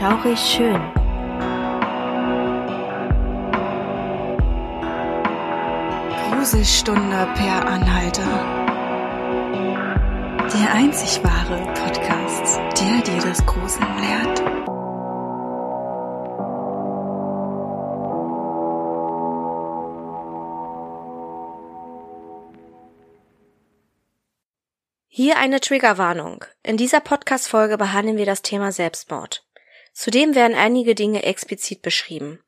Schaurig schön. Gruselstunde per Anhalter. Der einzig wahre Podcast, der dir das Gruseln lehrt. Hier eine Triggerwarnung. In dieser Podcast-Folge behandeln wir das Thema Selbstmord. Zudem werden einige Dinge explizit beschrieben.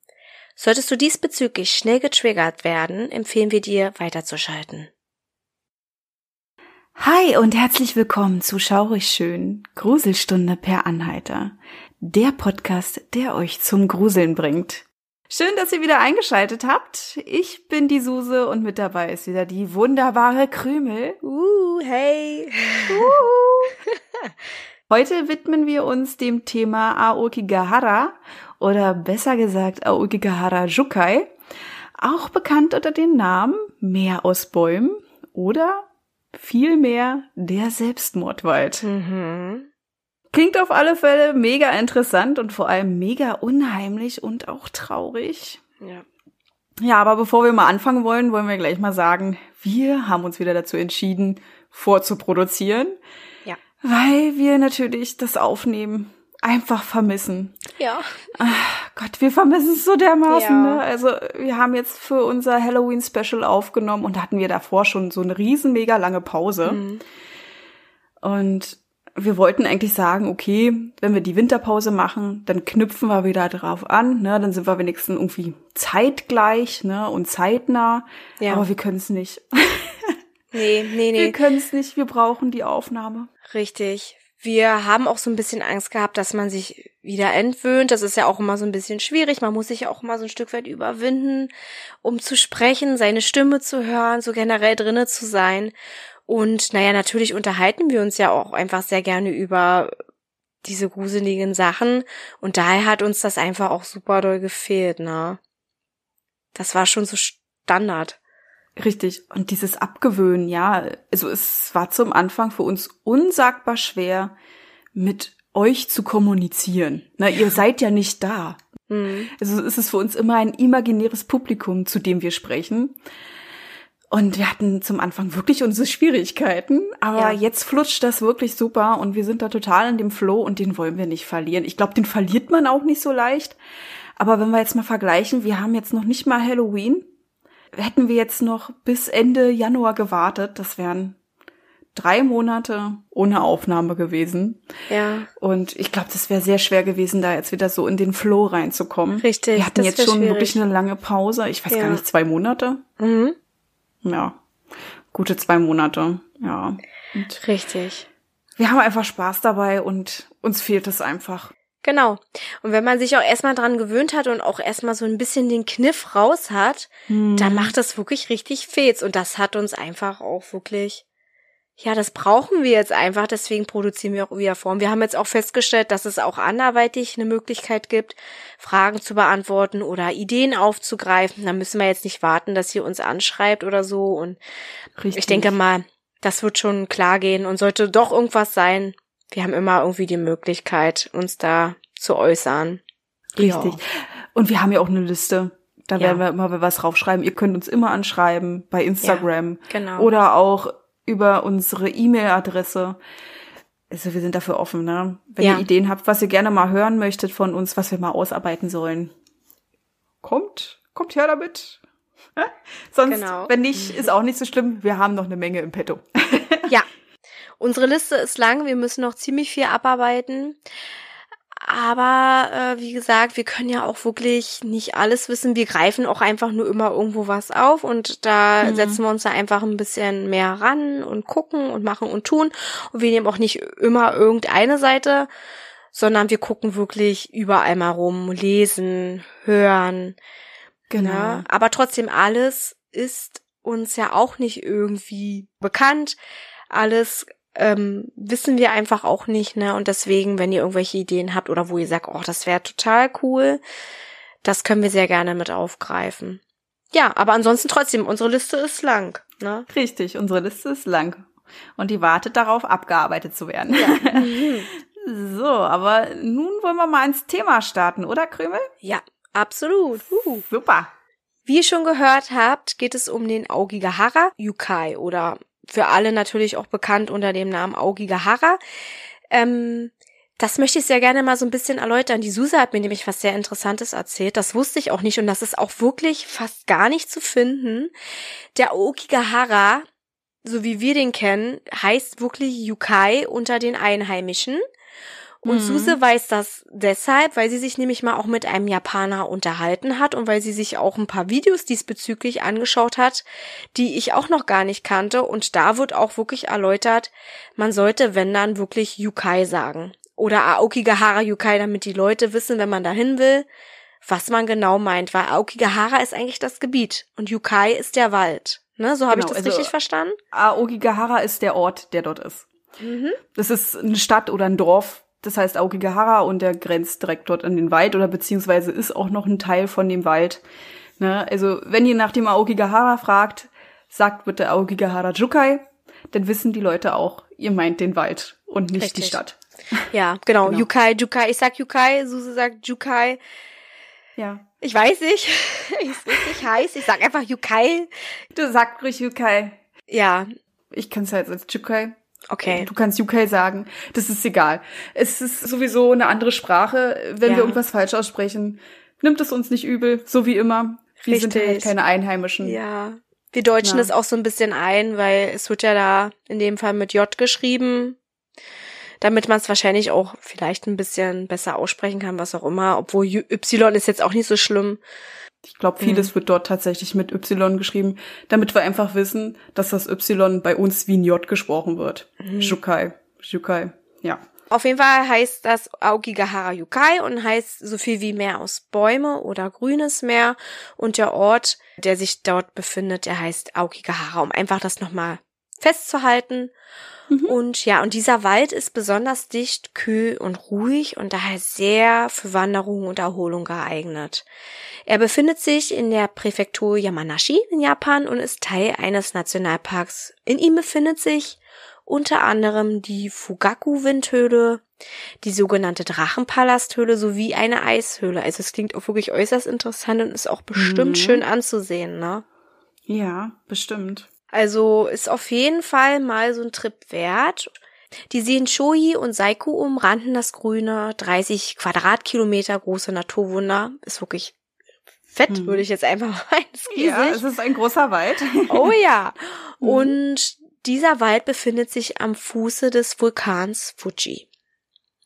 Solltest du diesbezüglich schnell getriggert werden, empfehlen wir dir, weiterzuschalten. Hi und herzlich willkommen zu Schaurig Schön, Gruselstunde per Anhalter. Der Podcast, der euch zum Gruseln bringt. Schön, dass ihr wieder eingeschaltet habt. Ich bin die Suse und mit dabei ist wieder die wunderbare Krümel. Uh, hey. Uh. Heute widmen wir uns dem Thema Aokigahara oder besser gesagt Aokigahara Jukai, auch bekannt unter dem Namen Meer aus Bäumen oder vielmehr der Selbstmordwald. Mhm. Klingt auf alle Fälle mega interessant und vor allem mega unheimlich und auch traurig. Ja. Ja, aber bevor wir mal anfangen wollen, wollen wir gleich mal sagen, wir haben uns wieder dazu entschieden, vorzuproduzieren. Weil wir natürlich das Aufnehmen einfach vermissen. Ja. Ach Gott, wir vermissen es so dermaßen. Ja. Ne? Also wir haben jetzt für unser Halloween-Special aufgenommen und hatten wir davor schon so eine riesen mega lange Pause. Mhm. Und wir wollten eigentlich sagen, okay, wenn wir die Winterpause machen, dann knüpfen wir wieder drauf an, ne? Dann sind wir wenigstens irgendwie zeitgleich, ne? Und zeitnah. Ja. Aber wir können es nicht. Nee, nee, Wir nee. können es nicht. Wir brauchen die Aufnahme. Richtig. Wir haben auch so ein bisschen Angst gehabt, dass man sich wieder entwöhnt. Das ist ja auch immer so ein bisschen schwierig. Man muss sich ja auch immer so ein Stück weit überwinden, um zu sprechen, seine Stimme zu hören, so generell drinne zu sein. Und naja, natürlich unterhalten wir uns ja auch einfach sehr gerne über diese gruseligen Sachen. Und daher hat uns das einfach auch super doll gefehlt, ne? Das war schon so Standard. Richtig. Und dieses Abgewöhnen, ja, also es war zum Anfang für uns unsagbar schwer, mit euch zu kommunizieren. Na, ihr seid ja nicht da. Mhm. Also es ist für uns immer ein imaginäres Publikum, zu dem wir sprechen. Und wir hatten zum Anfang wirklich unsere Schwierigkeiten, aber Ja. jetzt flutscht das wirklich super und wir sind da total in dem Flow und den wollen wir nicht verlieren. Ich glaube, den verliert man auch nicht so leicht. Aber wenn wir jetzt mal vergleichen, wir haben jetzt noch nicht mal Halloween. Hätten wir jetzt noch bis Ende Januar gewartet, das wären drei Monate ohne Aufnahme gewesen. Ja. Und ich glaube, das wäre sehr schwer gewesen, da jetzt wieder so in den Flow reinzukommen. Richtig, Wir hatten jetzt schon schwierig. wirklich eine lange Pause. Ich weiß Ja. gar nicht, zwei Monate? Mhm. Ja. Gute zwei Monate. Ja. Und Richtig. wir haben einfach Spaß dabei und uns fehlt es einfach. Genau. Und wenn man sich auch erstmal dran gewöhnt hat und auch erstmal so ein bisschen den Kniff raus hat, dann macht das wirklich richtig Fets. Und das hat uns einfach auch wirklich, ja, das brauchen wir jetzt einfach. Deswegen produzieren wir auch wieder. Und wir haben jetzt auch festgestellt, dass es auch anderweitig eine Möglichkeit gibt, Fragen zu beantworten oder Ideen aufzugreifen. Da müssen wir jetzt nicht warten, dass ihr uns anschreibt oder so. Und Richtig. ich denke mal, das wird schon klar gehen. Und sollte doch irgendwas sein, wir haben immer irgendwie die Möglichkeit, uns da zu äußern. Richtig. Ja. Und wir haben ja auch eine Liste. Da Ja. werden wir immer was draufschreiben. Ihr könnt uns immer anschreiben bei Instagram. genau. Oder auch über unsere E-Mail-Adresse. Also wir sind dafür offen, ne? Wenn Ja. ihr Ideen habt, was ihr gerne mal hören möchtet von uns, was wir mal ausarbeiten sollen. Kommt, kommt her damit. Ja? Sonst, Genau. wenn nicht, ist auch nicht so schlimm. Wir haben noch eine Menge im Petto. Ja, unsere Liste ist lang, wir müssen noch ziemlich viel abarbeiten. Aber äh, wie gesagt, wir können ja auch wirklich nicht alles wissen. Wir greifen auch einfach nur immer irgendwo was auf und da Mhm. setzen wir uns da einfach ein bisschen mehr ran und gucken und machen und tun. Und wir nehmen auch nicht immer irgendeine Seite, sondern wir gucken wirklich überall mal rum, lesen, hören. Genau. Ne? Aber trotzdem alles ist uns ja auch nicht irgendwie bekannt. Alles ähm, wissen wir einfach auch nicht, ne? Und deswegen, wenn ihr irgendwelche Ideen habt oder wo ihr sagt, oh, das wäre total cool, das können wir sehr gerne mit aufgreifen. Ja, aber ansonsten trotzdem, unsere Liste ist lang, ne? Richtig, unsere Liste ist lang. Und die wartet darauf, abgearbeitet zu werden. So, aber nun wollen wir mal ins Thema starten, oder Krümel? Ja, absolut. Uh. Super. Wie ihr schon gehört habt, geht es um den Aokigahara Yukai oder für alle natürlich auch bekannt unter dem Namen Aokigahara. Ähm, das möchte ich sehr gerne mal so ein bisschen erläutern. Die Susa hat mir nämlich was sehr Interessantes erzählt. Das wusste ich auch nicht und das ist auch wirklich fast gar nicht zu finden. Der Aokigahara, so wie wir den kennen, heißt wirklich Yukai unter den Einheimischen. Und mhm. Suse weiß das deshalb, weil sie sich nämlich mal auch mit einem Japaner unterhalten hat und weil sie sich auch ein paar Videos diesbezüglich angeschaut hat, die ich auch noch gar nicht kannte. Und da wird auch wirklich erläutert, man sollte, wenn dann, wirklich Yukai sagen. Oder Aokigahara Yukai, damit die Leute wissen, wenn man dahin will, was man genau meint. Weil Aokigahara ist eigentlich das Gebiet und Yukai ist der Wald. Ne, so habe genau, ich das also richtig verstanden? Aokigahara ist der Ort, der dort ist. Mhm. Das ist eine Stadt oder ein Dorf, das heißt Aokigahara und der grenzt direkt dort an den Wald oder beziehungsweise ist auch noch ein Teil von dem Wald. Ne? Also wenn ihr nach dem Aokigahara fragt, sagt bitte Aokigahara Jukai, dann wissen die Leute auch, ihr meint den Wald und nicht Richtig. die Stadt. Ja, genau. genau. Yukai, Jukai. Ich sag Yukai, Suse sagt Jukai. Ja. Ich weiß nicht, es richtig heißt. Ich sag einfach Yukai. Du sagst ruhig Yukai. Ja. Ich kann es halt als Jukai. Okay. Du kannst UK sagen. Das ist egal. Es ist sowieso eine andere Sprache. Wenn ja. wir irgendwas falsch aussprechen, nimmt es uns nicht übel, so wie immer. Wir Richtig. sind halt keine Einheimischen. Ja. Wir deutschen es auch so ein bisschen ein, weil es wird ja da in dem Fall mit J geschrieben, damit man es wahrscheinlich auch vielleicht ein bisschen besser aussprechen kann, was auch immer. Obwohl Y ist jetzt auch nicht so schlimm. Ich glaube, vieles mhm. wird dort tatsächlich mit Y geschrieben, damit wir einfach wissen, dass das Y bei uns wie ein J gesprochen wird. Mhm. Jukai. Jukai. Ja. Auf jeden Fall heißt das Aokigahara Yukai und heißt so viel wie Meer aus Bäume oder grünes Meer. Und der Ort, der sich dort befindet, der heißt Aokigahara, um einfach das nochmal festzuhalten. Mhm. Und ja, und dieser Wald ist besonders dicht, kühl und ruhig und daher sehr für Wanderung und Erholung geeignet. Er befindet sich in der Präfektur Yamanashi in Japan und ist Teil eines Nationalparks. In ihm befindet sich unter anderem die Fugaku-Windhöhle, die sogenannte Drachenpalasthöhle sowie eine Eishöhle. Also es klingt auch wirklich äußerst interessant und ist auch bestimmt mhm. schön anzusehen, ne? Ja, bestimmt. Also ist auf jeden Fall mal so ein Trip wert. Die Seen Shohi und Saiku umranden das grüne, 30 Quadratkilometer große Naturwunder. Ist wirklich fett, hm. würde ich jetzt einfach meinen. Ja, es ist ein großer Wald. oh ja. Hm. Und dieser Wald befindet sich am Fuße des Vulkans Fuji.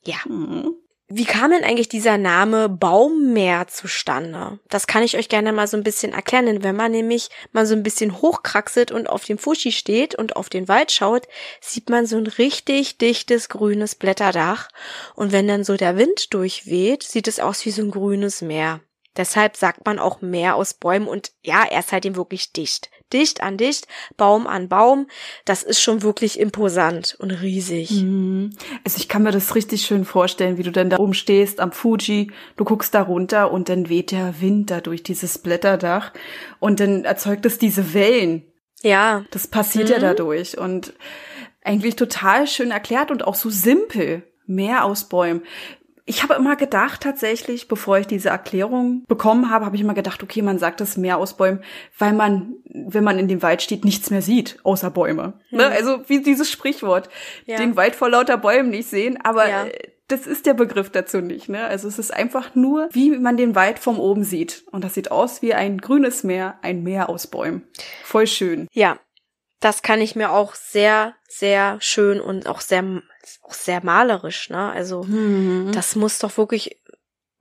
Ja. Hm. Wie kam denn eigentlich dieser Name Baummeer zustande? Das kann ich euch gerne mal so ein bisschen erklären, denn wenn man nämlich mal so ein bisschen hochkraxelt und auf dem Fuji steht und auf den Wald schaut, sieht man so ein richtig dichtes grünes Blätterdach und wenn dann so der Wind durchweht, sieht es aus wie so ein grünes Meer. Deshalb sagt man auch Meer aus Bäumen und ja, er ist halt eben wirklich dicht. Dicht an dicht, Baum an Baum. Das ist schon wirklich imposant und riesig. Mhm. Also ich kann mir das richtig schön vorstellen, wie du dann da oben stehst am Fuji, du guckst da runter und dann weht der Wind da durch dieses Blätterdach und dann erzeugt es diese Wellen. Ja. Das passiert mhm. ja dadurch und eigentlich total schön erklärt und auch so simpel. Meer aus Bäumen. Ich habe immer gedacht, tatsächlich, bevor ich diese Erklärung bekommen habe, habe ich immer gedacht, okay, man sagt das Meer aus Bäumen, weil man, wenn man in dem Wald steht, nichts mehr sieht, außer Bäume. Mhm. Ne? Also wie dieses Sprichwort, ja. den Wald vor lauter Bäumen nicht sehen, aber ja. Äh, das ist der Begriff dazu nicht. Ne? Also es ist einfach nur, wie man den Wald vom oben sieht. Und das sieht aus wie ein grünes Meer, ein Meer aus Bäumen. Voll schön. Ja, das kann ich mir auch sehr, sehr schön und auch sehr auch sehr malerisch, ne? Also mhm. das muss doch wirklich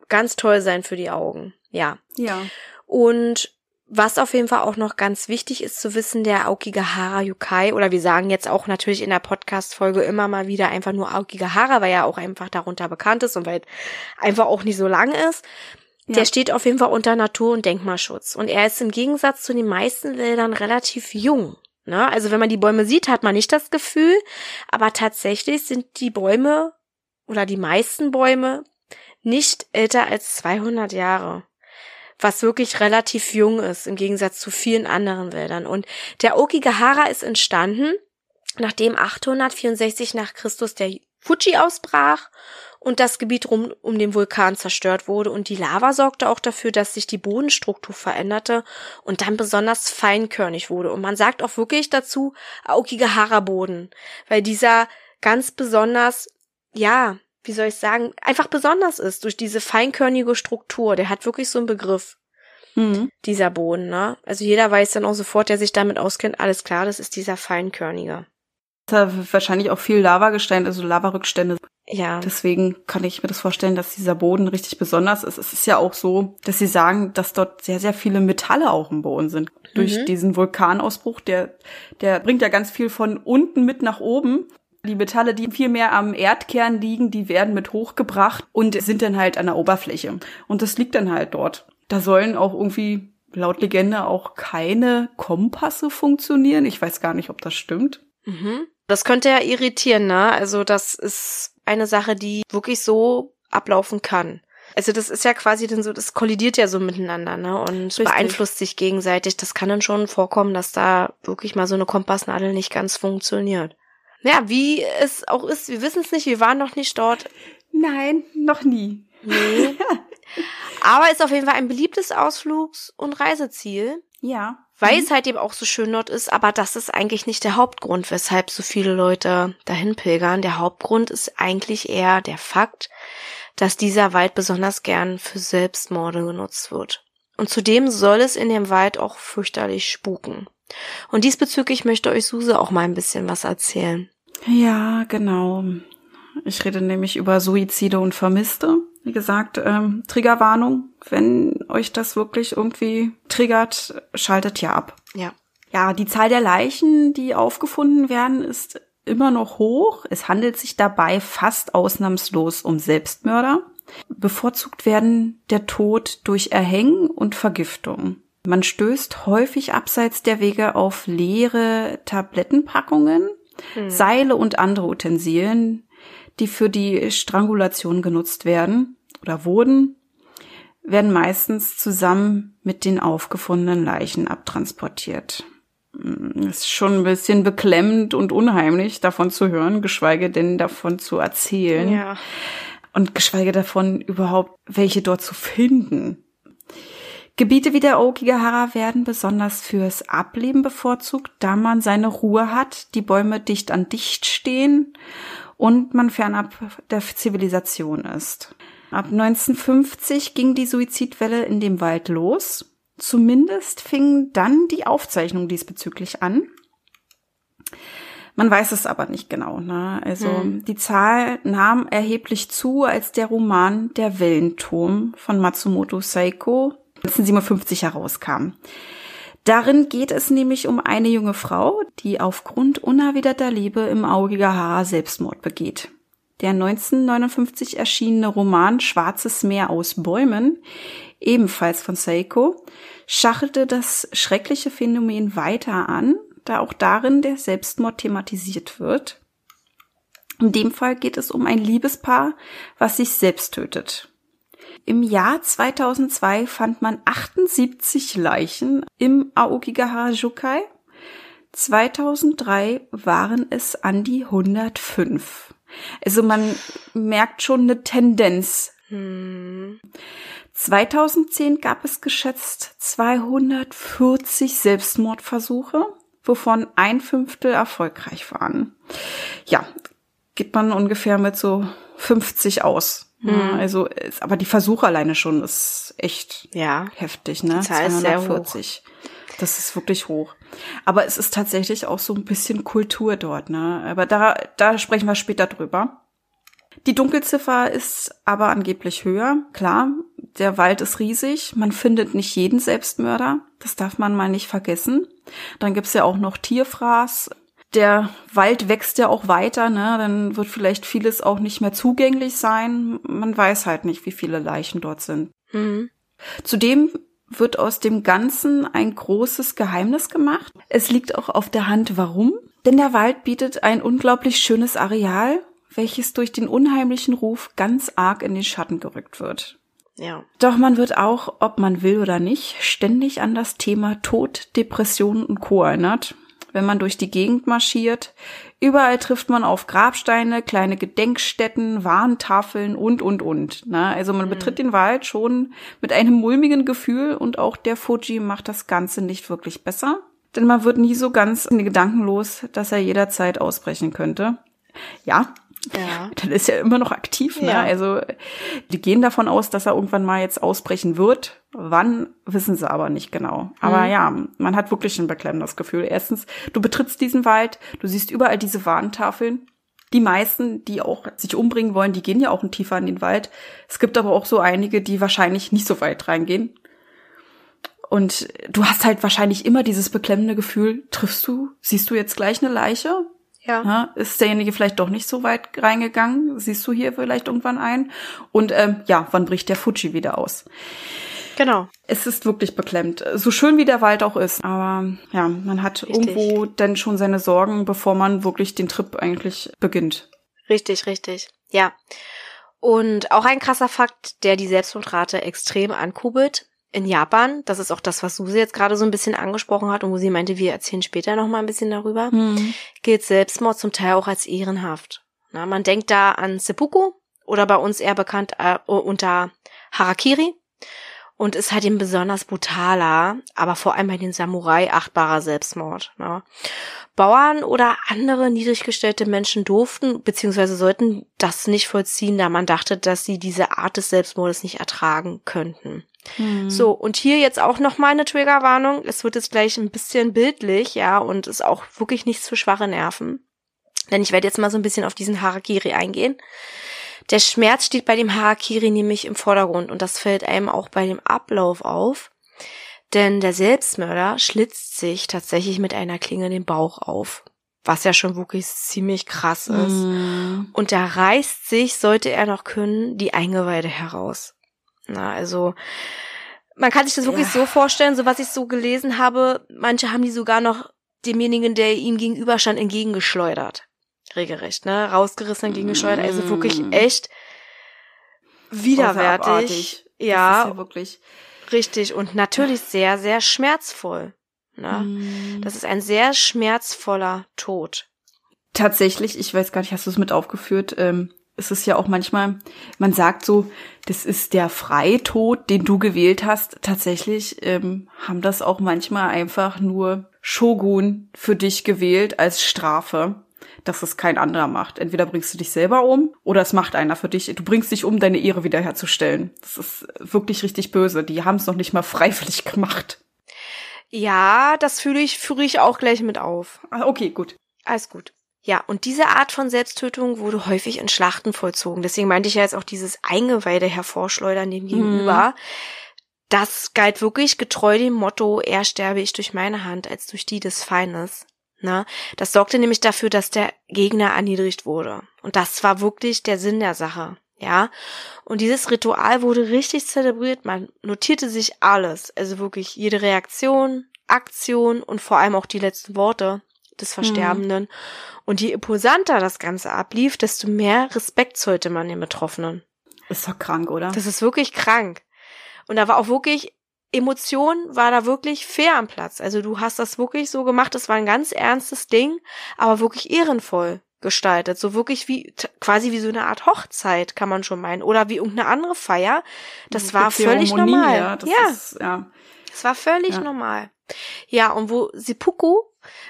ganz toll sein für die Augen. Ja. Ja. Und was auf jeden Fall auch noch ganz wichtig ist zu wissen, der Aokigahara Yukai, oder wir sagen jetzt auch natürlich in der Podcast-Folge immer mal wieder einfach nur Aokigahara, weil er auch einfach darunter bekannt ist und weil einfach auch nicht so lang ist. Ja. Der steht auf jeden Fall unter Natur- und Denkmalschutz. Und er ist im Gegensatz zu den meisten Wäldern relativ jung. Ne? Also wenn man die Bäume sieht, hat man nicht das Gefühl, aber tatsächlich sind die Bäume oder die meisten Bäume nicht älter als 200 Jahre. Was wirklich relativ jung ist, im Gegensatz zu vielen anderen Wäldern. Und der Okigahara ist entstanden, nachdem 864 nach Christus der Fuji ausbrach und das Gebiet rum um den Vulkan zerstört wurde und die Lava sorgte auch dafür, dass sich die Bodenstruktur veränderte und dann besonders feinkörnig wurde. Und man sagt auch wirklich dazu Aokigahara-Boden, weil dieser ganz besonders, ja, wie soll ich sagen, einfach besonders ist durch diese feinkörnige Struktur. Der hat wirklich so einen Begriff. Mhm. Dieser Boden, ne? Also jeder weiß dann auch sofort, der sich damit auskennt, alles klar, das ist dieser feinkörnige. Wahrscheinlich auch viel Lavagestein, also Lavarückstände ja. Deswegen kann ich mir das vorstellen, dass dieser Boden richtig besonders ist. Es ist ja auch so, dass sie sagen, dass dort sehr, sehr viele Metalle auch im Boden sind. Mhm. Durch diesen Vulkanausbruch, der, der bringt ja ganz viel von unten mit nach oben. Die Metalle, die viel mehr am Erdkern liegen, die werden mit hochgebracht und sind dann halt an der Oberfläche. Und das liegt dann halt dort. Da sollen auch irgendwie laut Legende auch keine Kompasse funktionieren. Ich weiß gar nicht, ob das stimmt. Mhm. Das könnte ja irritieren, ne? Also das ist eine Sache, die wirklich so ablaufen kann. Also das ist ja quasi dann so, das kollidiert ja so miteinander, ne? Und Richtig. beeinflusst sich gegenseitig. Das kann dann schon vorkommen, dass da wirklich mal so eine Kompassnadel nicht ganz funktioniert. Ja, wie es auch ist, wir wissen es nicht, wir waren noch nicht dort. Nein, noch nie. Nee. Aber ist auf jeden Fall ein beliebtes Ausflugs- und Reiseziel. Ja weil mhm. es halt eben auch so schön dort ist, aber das ist eigentlich nicht der Hauptgrund, weshalb so viele Leute dahin pilgern. Der Hauptgrund ist eigentlich eher der Fakt, dass dieser Wald besonders gern für Selbstmorde genutzt wird. Und zudem soll es in dem Wald auch fürchterlich spuken. Und diesbezüglich möchte euch Suse auch mal ein bisschen was erzählen. Ja, genau. Ich rede nämlich über Suizide und Vermisste. Wie gesagt, ähm, Triggerwarnung. Wenn euch das wirklich irgendwie triggert, schaltet ja ab. Ja. Ja, die Zahl der Leichen, die aufgefunden werden, ist immer noch hoch. Es handelt sich dabei fast ausnahmslos um Selbstmörder. Bevorzugt werden der Tod durch Erhängen und Vergiftung. Man stößt häufig abseits der Wege auf leere Tablettenpackungen, hm. Seile und andere Utensilien, die für die Strangulation genutzt werden oder wurden, werden meistens zusammen mit den aufgefundenen Leichen abtransportiert. Hm, ist schon ein bisschen beklemmend und unheimlich davon zu hören, geschweige denn davon zu erzählen. Ja. Und geschweige davon überhaupt welche dort zu finden. Gebiete wie der Aokigahara werden besonders fürs Ableben bevorzugt, da man seine Ruhe hat, die Bäume dicht an dicht stehen und man fernab der Zivilisation ist. Ab 1950 ging die Suizidwelle in dem Wald los. Zumindest fingen dann die Aufzeichnungen diesbezüglich an. Man weiß es aber nicht genau. Ne? Also hm. die Zahl nahm erheblich zu, als der Roman Der Wellenturm von Matsumoto Seiko 1957 herauskam. Darin geht es nämlich um eine junge Frau, die aufgrund unerwiderter Liebe im Aogigahara Selbstmord begeht. Der 1959 erschienene Roman Schwarzes Meer aus Bäumen, ebenfalls von Seiko, schachelte das schreckliche Phänomen weiter an, da auch darin der Selbstmord thematisiert wird. In dem Fall geht es um ein Liebespaar, was sich selbst tötet. Im Jahr 2002 fand man 78 Leichen im Aokigahara Jukai. 2003 waren es an die 105. Also man merkt schon eine Tendenz. Hm. 2010 gab es geschätzt 240 Selbstmordversuche, wovon ein Fünftel erfolgreich waren. Ja, geht man ungefähr mit so 50 aus. Mhm. Also, aber die Versuche alleine schon ist echt ja. heftig, ne? Die Zahl 240. Ist sehr hoch. Das ist wirklich hoch. Aber es ist tatsächlich auch so ein bisschen Kultur dort, ne? Aber da, da sprechen wir später drüber. Die Dunkelziffer ist aber angeblich höher. Klar, der Wald ist riesig. Man findet nicht jeden Selbstmörder. Das darf man mal nicht vergessen. Dann gibt's ja auch noch Tierfraß, der Wald wächst ja auch weiter, ne? Dann wird vielleicht vieles auch nicht mehr zugänglich sein. Man weiß halt nicht, wie viele Leichen dort sind. Mhm. Zudem wird aus dem Ganzen ein großes Geheimnis gemacht. Es liegt auch auf der Hand, warum. Denn der Wald bietet ein unglaublich schönes Areal, welches durch den unheimlichen Ruf ganz arg in den Schatten gerückt wird. Ja. Doch man wird auch, ob man will oder nicht, ständig an das Thema Tod, Depression und Co. erinnert wenn man durch die Gegend marschiert, Überall trifft man auf Grabsteine, kleine Gedenkstätten, Warntafeln und, und, und. Ne? Also man mhm. betritt den Wald schon mit einem mulmigen Gefühl und auch der Fuji macht das Ganze nicht wirklich besser. Denn man wird nie so ganz in die Gedanken los, dass er jederzeit ausbrechen könnte. Ja, ja. Dann ist er immer noch aktiv. Ne? Ja. Also die gehen davon aus, dass er irgendwann mal jetzt ausbrechen wird. Wann, wissen sie aber nicht genau. Aber mhm. ja, man hat wirklich ein beklemmendes Gefühl. Erstens, du betrittst diesen Wald, du siehst überall diese Warntafeln. Die meisten, die auch sich umbringen wollen, die gehen ja auch tiefer in den Wald. Es gibt aber auch so einige, die wahrscheinlich nicht so weit reingehen. Und du hast halt wahrscheinlich immer dieses beklemmende Gefühl, triffst du, siehst du jetzt gleich eine Leiche? Ja. ja. Ist derjenige vielleicht doch nicht so weit reingegangen? Siehst du hier vielleicht irgendwann ein? Und ähm, ja, wann bricht der Fuji wieder aus? Genau. Es ist wirklich beklemmt. So schön wie der Wald auch ist. Aber ja, man hat richtig. irgendwo dann schon seine Sorgen, bevor man wirklich den Trip eigentlich beginnt. Richtig, richtig. Ja. Und auch ein krasser Fakt, der die Selbstmordrate extrem ankurbelt, in Japan, das ist auch das, was Susi jetzt gerade so ein bisschen angesprochen hat und wo sie meinte, wir erzählen später noch mal ein bisschen darüber, mhm. gilt Selbstmord zum Teil auch als ehrenhaft. Na, man denkt da an Seppuku oder bei uns eher bekannt äh, unter Harakiri und ist halt eben besonders brutaler, aber vor allem bei den Samurai achtbarer Selbstmord. Ne? Bauern oder andere niedriggestellte Menschen durften bzw. sollten das nicht vollziehen, da man dachte, dass sie diese Art des Selbstmordes nicht ertragen könnten. Hm. So, und hier jetzt auch noch mal eine Triggerwarnung. Es wird jetzt gleich ein bisschen bildlich, ja, und ist auch wirklich nichts für schwache Nerven. Denn ich werde jetzt mal so ein bisschen auf diesen Harakiri eingehen. Der Schmerz steht bei dem Harakiri nämlich im Vordergrund und das fällt einem auch bei dem Ablauf auf. Denn der Selbstmörder schlitzt sich tatsächlich mit einer Klinge den Bauch auf. Was ja schon wirklich ziemlich krass ist. Mm. Und da reißt sich, sollte er noch können, die Eingeweide heraus. Na, also man kann sich das wirklich ja. so vorstellen, so was ich so gelesen habe, manche haben die sogar noch demjenigen, der ihm gegenüber stand, entgegengeschleudert. Regelrecht, ne? Rausgerissen, entgegengeschleudert. Mm. Also wirklich echt widerwärtig. Ja, das ist ja wirklich. Richtig. Und natürlich sehr, sehr schmerzvoll. Ne? Mm. Das ist ein sehr schmerzvoller Tod. Tatsächlich, ich weiß gar nicht, hast du es mit aufgeführt, ähm, es ist ja auch manchmal, man sagt so, das ist der Freitod, den du gewählt hast. Tatsächlich ähm, haben das auch manchmal einfach nur Shogun für dich gewählt als Strafe, dass es kein anderer macht. Entweder bringst du dich selber um oder es macht einer für dich. Du bringst dich um, deine Ehre wiederherzustellen. Das ist wirklich richtig böse. Die haben es noch nicht mal freiwillig gemacht. Ja, das fühle ich, führe ich auch gleich mit auf. Ah, okay, gut. Alles gut. Ja, und diese Art von Selbsttötung wurde häufig in Schlachten vollzogen. Deswegen meinte ich ja jetzt auch dieses Eingeweide hervorschleudern dem Gegenüber. Mhm. Das galt wirklich getreu dem Motto, eher sterbe ich durch meine Hand als durch die des Feindes. Ne? Das sorgte nämlich dafür, dass der Gegner erniedrigt wurde. Und das war wirklich der Sinn der Sache. Ja, und dieses Ritual wurde richtig zelebriert. Man notierte sich alles, also wirklich jede Reaktion, Aktion und vor allem auch die letzten Worte des mhm. Versterbenden. Mhm. Und je imposanter das Ganze ablief, desto mehr Respekt zollte man den Betroffenen. Ist doch krank, oder? Das ist wirklich krank. Und da war auch wirklich, Emotion war da wirklich fair am Platz. Also du hast das wirklich so gemacht, das war ein ganz ernstes Ding, aber wirklich ehrenvoll gestaltet. So wirklich wie, quasi wie so eine Art Hochzeit, kann man schon meinen. Oder wie irgendeine andere Feier. Das war völlig normal. Ja, das ja. Ist, ja. Das war völlig ja. normal. Ja, und wo Seppuku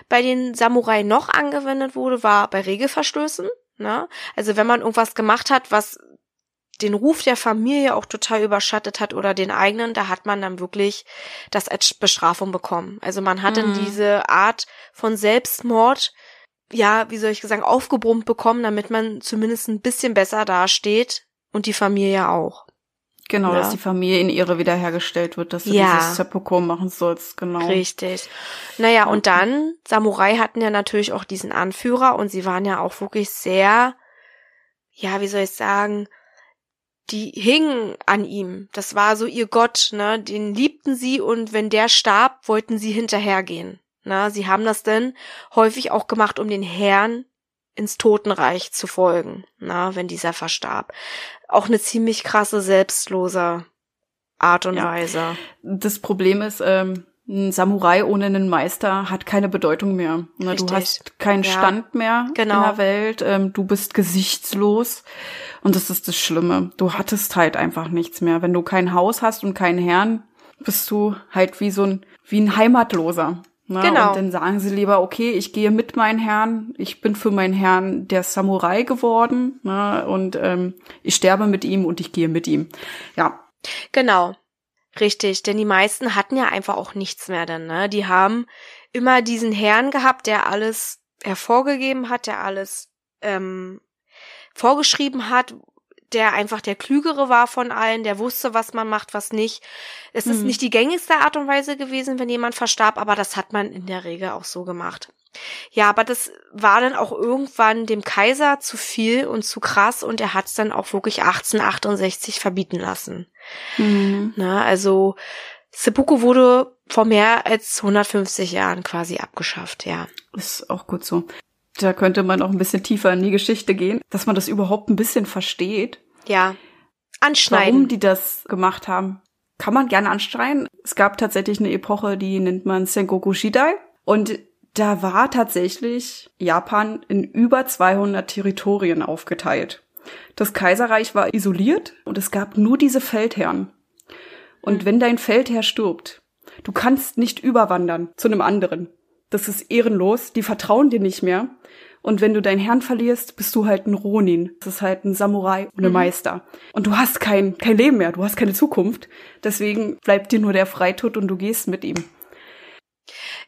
bei den Samurai noch angewendet wurde, war bei Regelverstößen. Ne? Also wenn man irgendwas gemacht hat, was den Ruf der Familie auch total überschattet hat oder den eigenen, da hat man dann wirklich das als Bestrafung bekommen. Also man hat dann mhm. diese Art von Selbstmord, ja, wie soll ich sagen, aufgebrummt bekommen, damit man zumindest ein bisschen besser dasteht und die Familie auch. Genau, ja. dass die Familie in ihre wiederhergestellt wird, dass du ja. dieses Seppuku machen sollst, genau. Richtig. Naja, ja. und dann, Samurai hatten ja natürlich auch diesen Anführer und sie waren ja auch wirklich sehr, ja, wie soll ich sagen, die hingen an ihm. Das war so ihr Gott, ne? Den liebten sie und wenn der starb, wollten sie hinterhergehen. Na, sie haben das denn häufig auch gemacht, um den Herrn ins Totenreich zu folgen, na, wenn dieser verstarb. Auch eine ziemlich krasse, selbstlose Art und ja. Weise. Das Problem ist, ähm, ein Samurai ohne einen Meister hat keine Bedeutung mehr. Ne, du hast keinen ja. Stand mehr genau. in der Welt, ähm, du bist gesichtslos und das ist das Schlimme. Du hattest halt einfach nichts mehr. Wenn du kein Haus hast und keinen Herrn, bist du halt wie so ein wie ein Heimatloser. Ne? Genau. Und dann sagen sie lieber, okay, ich gehe mit meinen Herrn, ich bin für meinen Herrn der Samurai geworden ne? und ähm, ich sterbe mit ihm und ich gehe mit ihm. Ja. Genau. Richtig, denn die meisten hatten ja einfach auch nichts mehr dann, ne? Die haben immer diesen Herrn gehabt, der alles hervorgegeben hat, der alles ähm, vorgeschrieben hat, der einfach der Klügere war von allen, der wusste, was man macht, was nicht. Es mhm. ist nicht die gängigste Art und Weise gewesen, wenn jemand verstarb, aber das hat man in der Regel auch so gemacht. Ja, aber das war dann auch irgendwann dem Kaiser zu viel und zu krass und er hat es dann auch wirklich 1868 verbieten lassen. Mhm. Na, also Seppuku wurde vor mehr als 150 Jahren quasi abgeschafft, ja. Ist auch gut so. Da könnte man auch ein bisschen tiefer in die Geschichte gehen, dass man das überhaupt ein bisschen versteht. Ja. Anschneiden. Warum die das gemacht haben. Kann man gerne anschreien. Es gab tatsächlich eine Epoche, die nennt man Sengoku Shidai. Und da war tatsächlich Japan in über 200 Territorien aufgeteilt. Das Kaiserreich war isoliert und es gab nur diese Feldherren. Und wenn dein Feldherr stirbt, du kannst nicht überwandern zu einem anderen. Das ist ehrenlos, die vertrauen dir nicht mehr. Und wenn du deinen Herrn verlierst, bist du halt ein Ronin. Das ist halt ein Samurai ohne mhm. Meister. Und du hast kein, kein Leben mehr, du hast keine Zukunft. Deswegen bleibt dir nur der Freitod und du gehst mit ihm.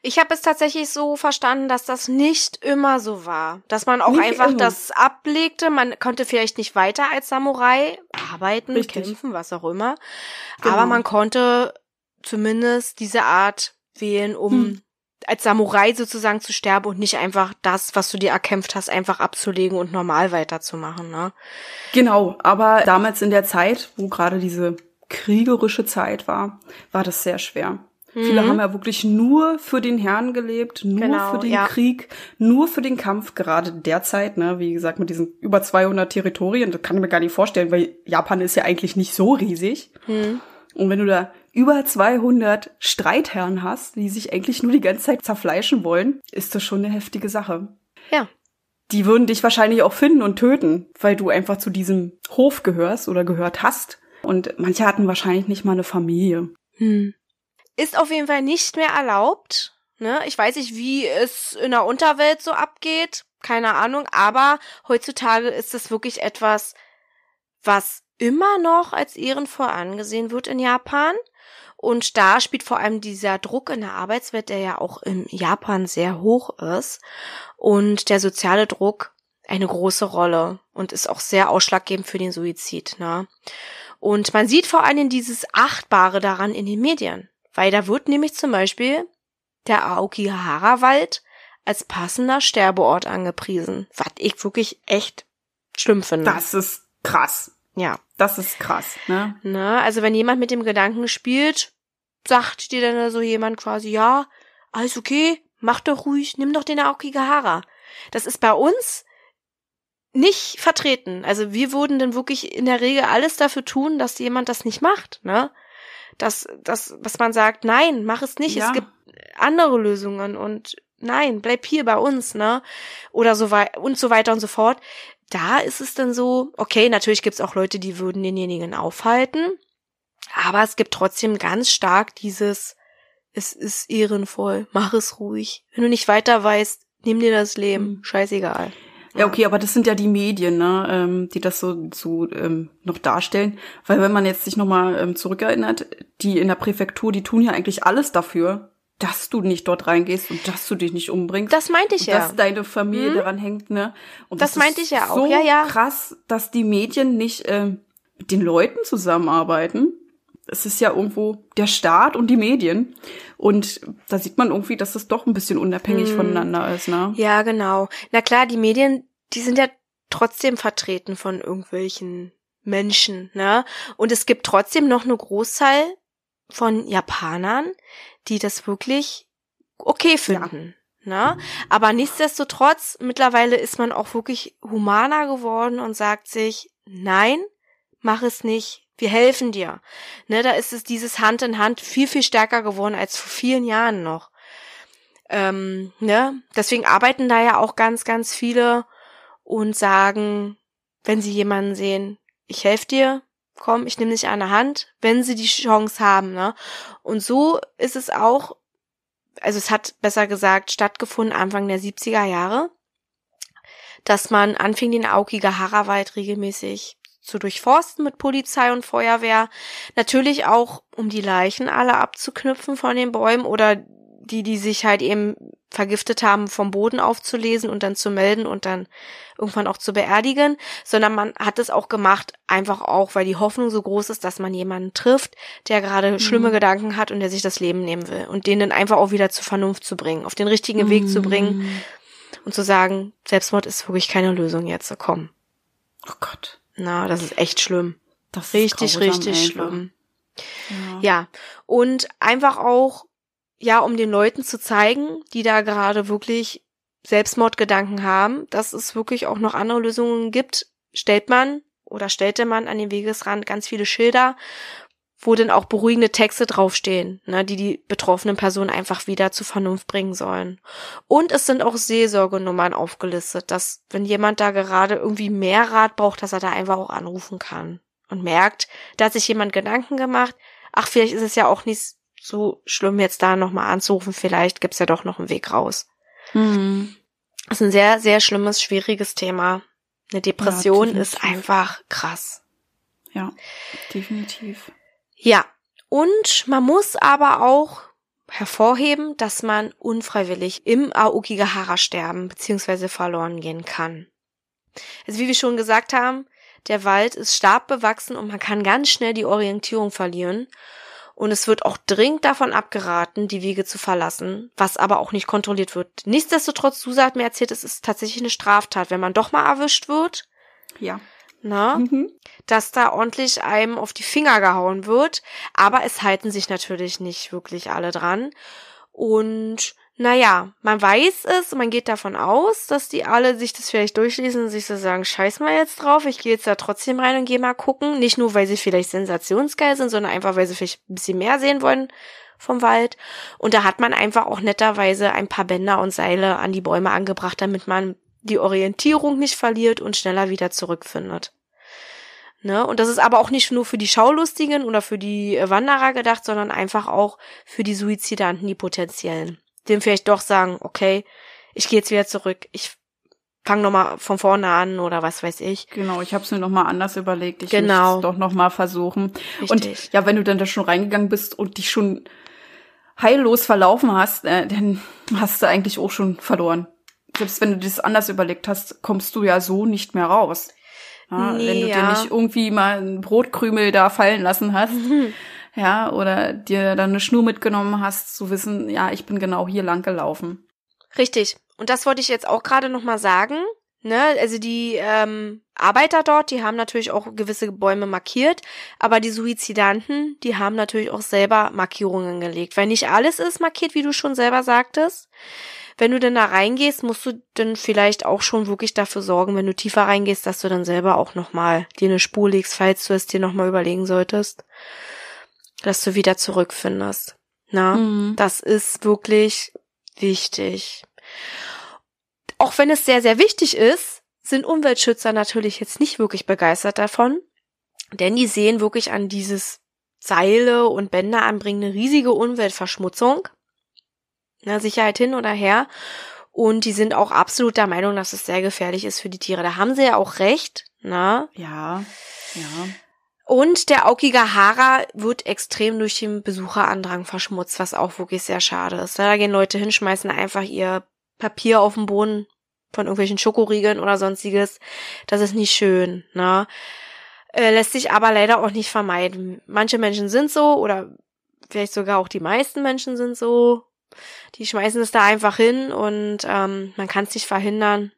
Ich habe es tatsächlich so verstanden, dass das nicht immer so war. Dass man auch nicht einfach immer. das ablegte. Man konnte vielleicht nicht weiter als Samurai arbeiten, Richtig. kämpfen, was auch immer. Genau. Aber man konnte zumindest diese Art wählen, um hm. Als Samurai sozusagen zu sterben und nicht einfach das, was du dir erkämpft hast, einfach abzulegen und normal weiterzumachen. Ne? Genau, aber damals in der Zeit, wo gerade diese kriegerische Zeit war, war das sehr schwer. Viele mhm. haben ja wirklich nur für den Herrn gelebt, nur genau, für den ja. Krieg, nur für den Kampf, gerade derzeit, ne, wie gesagt, mit diesen über 200 Territorien, das kann ich mir gar nicht vorstellen, weil Japan ist ja eigentlich nicht so riesig. Mhm. Und wenn du da über 200 Streitherren hast, die sich eigentlich nur die ganze Zeit zerfleischen wollen, ist das schon eine heftige Sache. Ja. Die würden dich wahrscheinlich auch finden und töten, weil du einfach zu diesem Hof gehörst oder gehört hast. Und manche hatten wahrscheinlich nicht mal eine Familie. Hm. Ist auf jeden Fall nicht mehr erlaubt. Ne? Ich weiß nicht, wie es in der Unterwelt so abgeht. Keine Ahnung. Aber heutzutage ist es wirklich etwas, was immer noch als ehrenvoll angesehen wird in Japan. Und da spielt vor allem dieser Druck in der Arbeitswelt, der ja auch in Japan sehr hoch ist, und der soziale Druck eine große Rolle und ist auch sehr ausschlaggebend für den Suizid. Ne? Und man sieht vor allem dieses Achtbare daran in den Medien. Weil da wird nämlich zum Beispiel der Aokigahara-Wald als passender Sterbeort angepriesen. Was ich wirklich echt schlimm finde. Das ist krass. Ja. Das ist krass, ne? Na, also wenn jemand mit dem Gedanken spielt, sagt dir dann so jemand quasi, ja, alles okay, mach doch ruhig, nimm doch den Aokigahara. Das ist bei uns nicht vertreten. Also wir würden dann wirklich in der Regel alles dafür tun, dass jemand das nicht macht, ne? dass, dass, was man sagt, nein, mach es nicht, ja. es gibt andere Lösungen und nein, bleib hier bei uns, ne? Oder so weiter und so weiter und so fort. Da ist es dann so, okay, natürlich gibt's auch Leute, die würden denjenigen aufhalten, aber es gibt trotzdem ganz stark dieses, es ist ehrenvoll, mach es ruhig. Wenn du nicht weiter weißt, nimm dir das Leben, mhm. scheißegal. Ja, okay, aber das sind ja die Medien, ne, ähm, die das so, so ähm, noch darstellen. Weil wenn man jetzt sich nochmal ähm, zurückerinnert, die in der Präfektur, die tun ja eigentlich alles dafür, dass du nicht dort reingehst und dass du dich nicht umbringst. Das meinte ich ja. Dass deine Familie hm? daran hängt, ne? Und das, das meinte ich ja auch. So ja, ja. krass, dass die Medien nicht ähm, mit den Leuten zusammenarbeiten. Es ist ja irgendwo der Staat und die Medien. Und da sieht man irgendwie, dass es doch ein bisschen unabhängig hm. voneinander ist, ne? Ja, genau. Na klar, die Medien, die sind ja trotzdem vertreten von irgendwelchen Menschen, ne? Und es gibt trotzdem noch eine Großzahl von Japanern, die das wirklich okay finden. Ja. Ne? Aber nichtsdestotrotz, mittlerweile ist man auch wirklich humaner geworden und sagt sich, nein, mach es nicht, Wir helfen dir. Ne, da ist es dieses Hand in Hand viel, viel stärker geworden als vor vielen Jahren noch. Ähm, ne? Deswegen arbeiten da ja auch ganz, ganz viele und sagen, wenn sie jemanden sehen, ich helfe dir, komm, ich nehme dich an der Hand, wenn sie die Chance haben. Ne? Und so ist es auch, also es hat besser gesagt stattgefunden Anfang der 70er Jahre, dass man anfing, den Aokigahara-Wald regelmäßig zu durchforsten mit Polizei und Feuerwehr. Natürlich auch, um die Leichen alle abzuknüpfen von den Bäumen oder die, die sich halt eben vergiftet haben, vom Boden aufzulesen und dann zu melden und dann irgendwann auch zu beerdigen, sondern man hat es auch gemacht, einfach auch, weil die Hoffnung so groß ist, dass man jemanden trifft, der gerade mhm. schlimme Gedanken hat und der sich das Leben nehmen will und den dann einfach auch wieder zur Vernunft zu bringen, auf den richtigen mhm. Weg zu bringen mhm. und zu sagen, Selbstmord ist wirklich keine Lösung jetzt, komm. Oh Gott. Na, das ist echt schlimm. Das richtig, richtig schlimm. Ja. ja. Und einfach auch, ja, um den Leuten zu zeigen, die da gerade wirklich Selbstmordgedanken haben, dass es wirklich auch noch andere Lösungen gibt, stellt man oder stellte man an den Wegesrand ganz viele Schilder, wo dann auch beruhigende Texte draufstehen, ne, die die betroffenen Personen einfach wieder zur Vernunft bringen sollen. Und es sind auch Seelsorgenummern aufgelistet, dass wenn jemand da gerade irgendwie mehr Rat braucht, dass er da einfach auch anrufen kann und merkt, da hat sich jemand Gedanken gemacht, ach, vielleicht ist es ja auch nicht so schlimm, jetzt da nochmal anzurufen, vielleicht gibt's ja doch noch einen Weg raus. Mhm. Das ist ein sehr, sehr schlimmes, schwieriges Thema. Eine Depression ja, ist einfach krass. Ja, definitiv. Ja, und man muss aber auch hervorheben, dass man unfreiwillig im Aokigahara sterben bzw. verloren gehen kann. Also wie wir schon gesagt haben, der Wald ist stark bewachsen und man kann ganz schnell die Orientierung verlieren. Und es wird auch dringend davon abgeraten, die Wege zu verlassen, was aber auch nicht kontrolliert wird. Nichtsdestotrotz, Susa hat mir erzählt, es ist tatsächlich eine Straftat, wenn man doch mal erwischt wird. Ja ne? Mhm. Dass da ordentlich einem auf die Finger gehauen wird. Aber es halten sich natürlich nicht wirklich alle dran. Und naja, man weiß es, man geht davon aus, dass die alle sich das vielleicht durchlesen und sich so sagen, scheiß mal jetzt drauf, ich gehe jetzt da trotzdem rein und gehe mal gucken. Nicht nur, weil sie vielleicht sensationsgeil sind, sondern einfach, weil sie vielleicht ein bisschen mehr sehen wollen vom Wald. Und da hat man einfach auch netterweise ein paar Bänder und Seile an die Bäume angebracht, damit man die Orientierung nicht verliert und schneller wieder zurückfindet. Ne? Und das ist aber auch nicht nur für die Schaulustigen oder für die Wanderer gedacht, sondern einfach auch für die Suizidanten, die potenziellen. Dem vielleicht doch sagen, okay, ich gehe jetzt wieder zurück, ich fange nochmal von vorne an oder was weiß ich. Genau, ich habe es mir nochmal anders überlegt. Ich genau. es doch nochmal versuchen. Richtig. Und ja, wenn du dann da schon reingegangen bist und dich schon heillos verlaufen hast, äh, dann hast du eigentlich auch schon verloren selbst wenn du das anders überlegt hast, kommst du ja so nicht mehr raus. Ja, nee, wenn du ja. dir nicht irgendwie mal einen Brotkrümel da fallen lassen hast, mhm. ja, oder dir dann eine Schnur mitgenommen hast, zu wissen, ja, ich bin genau hier lang gelaufen. Richtig. Und das wollte ich jetzt auch gerade noch mal sagen. Ne, also die ähm, Arbeiter dort, die haben natürlich auch gewisse Bäume markiert, aber die Suizidanten, die haben natürlich auch selber Markierungen gelegt, weil nicht alles ist markiert, wie du schon selber sagtest wenn du denn da reingehst, musst du dann vielleicht auch schon wirklich dafür sorgen, wenn du tiefer reingehst, dass du dann selber auch nochmal dir eine Spur legst, falls du es dir nochmal überlegen solltest, dass du wieder zurückfindest. Na, mhm. das ist wirklich wichtig. Auch wenn es sehr, sehr wichtig ist, sind Umweltschützer natürlich jetzt nicht wirklich begeistert davon, denn die sehen wirklich an dieses Seile und Bänder anbringen eine riesige Umweltverschmutzung. Ne, Sicherheit hin oder her. Und die sind auch absolut der Meinung, dass es sehr gefährlich ist für die Tiere. Da haben sie ja auch recht. Ne? Ja, ja. Und der Aokigahara wird extrem durch den Besucherandrang verschmutzt, was auch wirklich sehr schade ist. Da gehen Leute hin, schmeißen einfach ihr Papier auf den Boden von irgendwelchen Schokoriegeln oder sonstiges. Das ist nicht schön, ne? Äh, lässt sich aber leider auch nicht vermeiden. Manche Menschen sind so oder vielleicht sogar auch die meisten Menschen sind so. Die schmeißen es da einfach hin und ähm, man kann es nicht verhindern.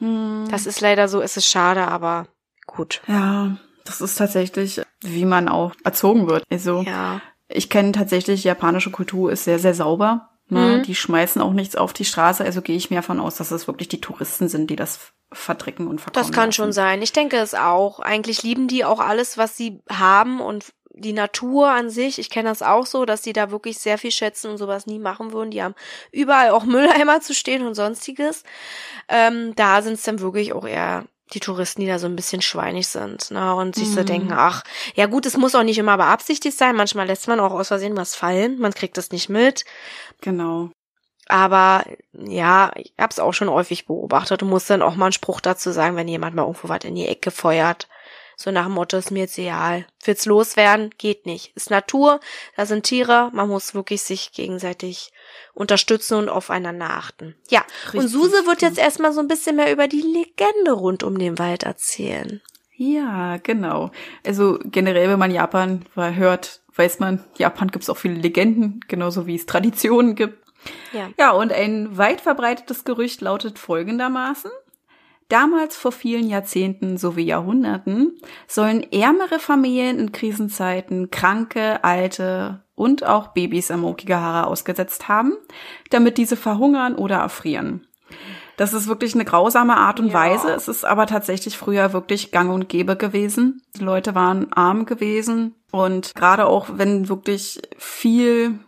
Hm. Das ist leider so, es ist schade, aber gut. Ja, das ist tatsächlich, wie man auch erzogen wird. Also ja. ich kenne tatsächlich, japanische Kultur ist sehr, sehr sauber. Ne? Mhm. Die schmeißen auch nichts auf die Straße, also gehe ich mehr von aus, dass es wirklich die Touristen sind, die das verdrecken und verkaufen. Das kann lassen. schon sein. Ich denke es auch. Eigentlich lieben die auch alles, was sie haben und die Natur an sich, ich kenne das auch so, dass die da wirklich sehr viel schätzen und sowas nie machen würden. Die haben überall auch Mülleimer zu stehen und sonstiges. Ähm, da sind es dann wirklich auch eher die Touristen, die da so ein bisschen schweinig sind, ne, und sich mm. so mhm. denken, ach, ja gut, es muss auch nicht immer beabsichtigt sein, manchmal lässt man auch aus Versehen was fallen, man kriegt das nicht mit. Genau. Aber ja, ich hab's auch schon häufig beobachtet und muss dann auch mal einen Spruch dazu sagen, wenn jemand mal irgendwo was in die Ecke feuert. So nach dem Motto, ist mir jetzt egal. Will's loswerden? Geht nicht. Ist Natur, da sind Tiere, man muss wirklich sich gegenseitig unterstützen und aufeinander achten. Ja, Richtig und Suse wird jetzt erstmal so ein bisschen mehr über die Legende rund um den Wald erzählen. Ja, genau. Also generell, wenn man Japan hört, weiß man, Japan gibt's auch viele Legenden, genauso wie es Traditionen gibt. Ja. ja, und ein weit verbreitetes Gerücht lautet folgendermaßen. Damals vor vielen Jahrzehnten sowie Jahrhunderten sollen ärmere Familien in Krisenzeiten kranke, alte und auch Babys am Okigahara ausgesetzt haben, damit diese verhungern oder erfrieren. Das ist wirklich eine grausame Art und ja. Weise. Es ist aber tatsächlich früher wirklich gang und gäbe gewesen. Die Leute waren arm gewesen und gerade auch wenn wirklich viel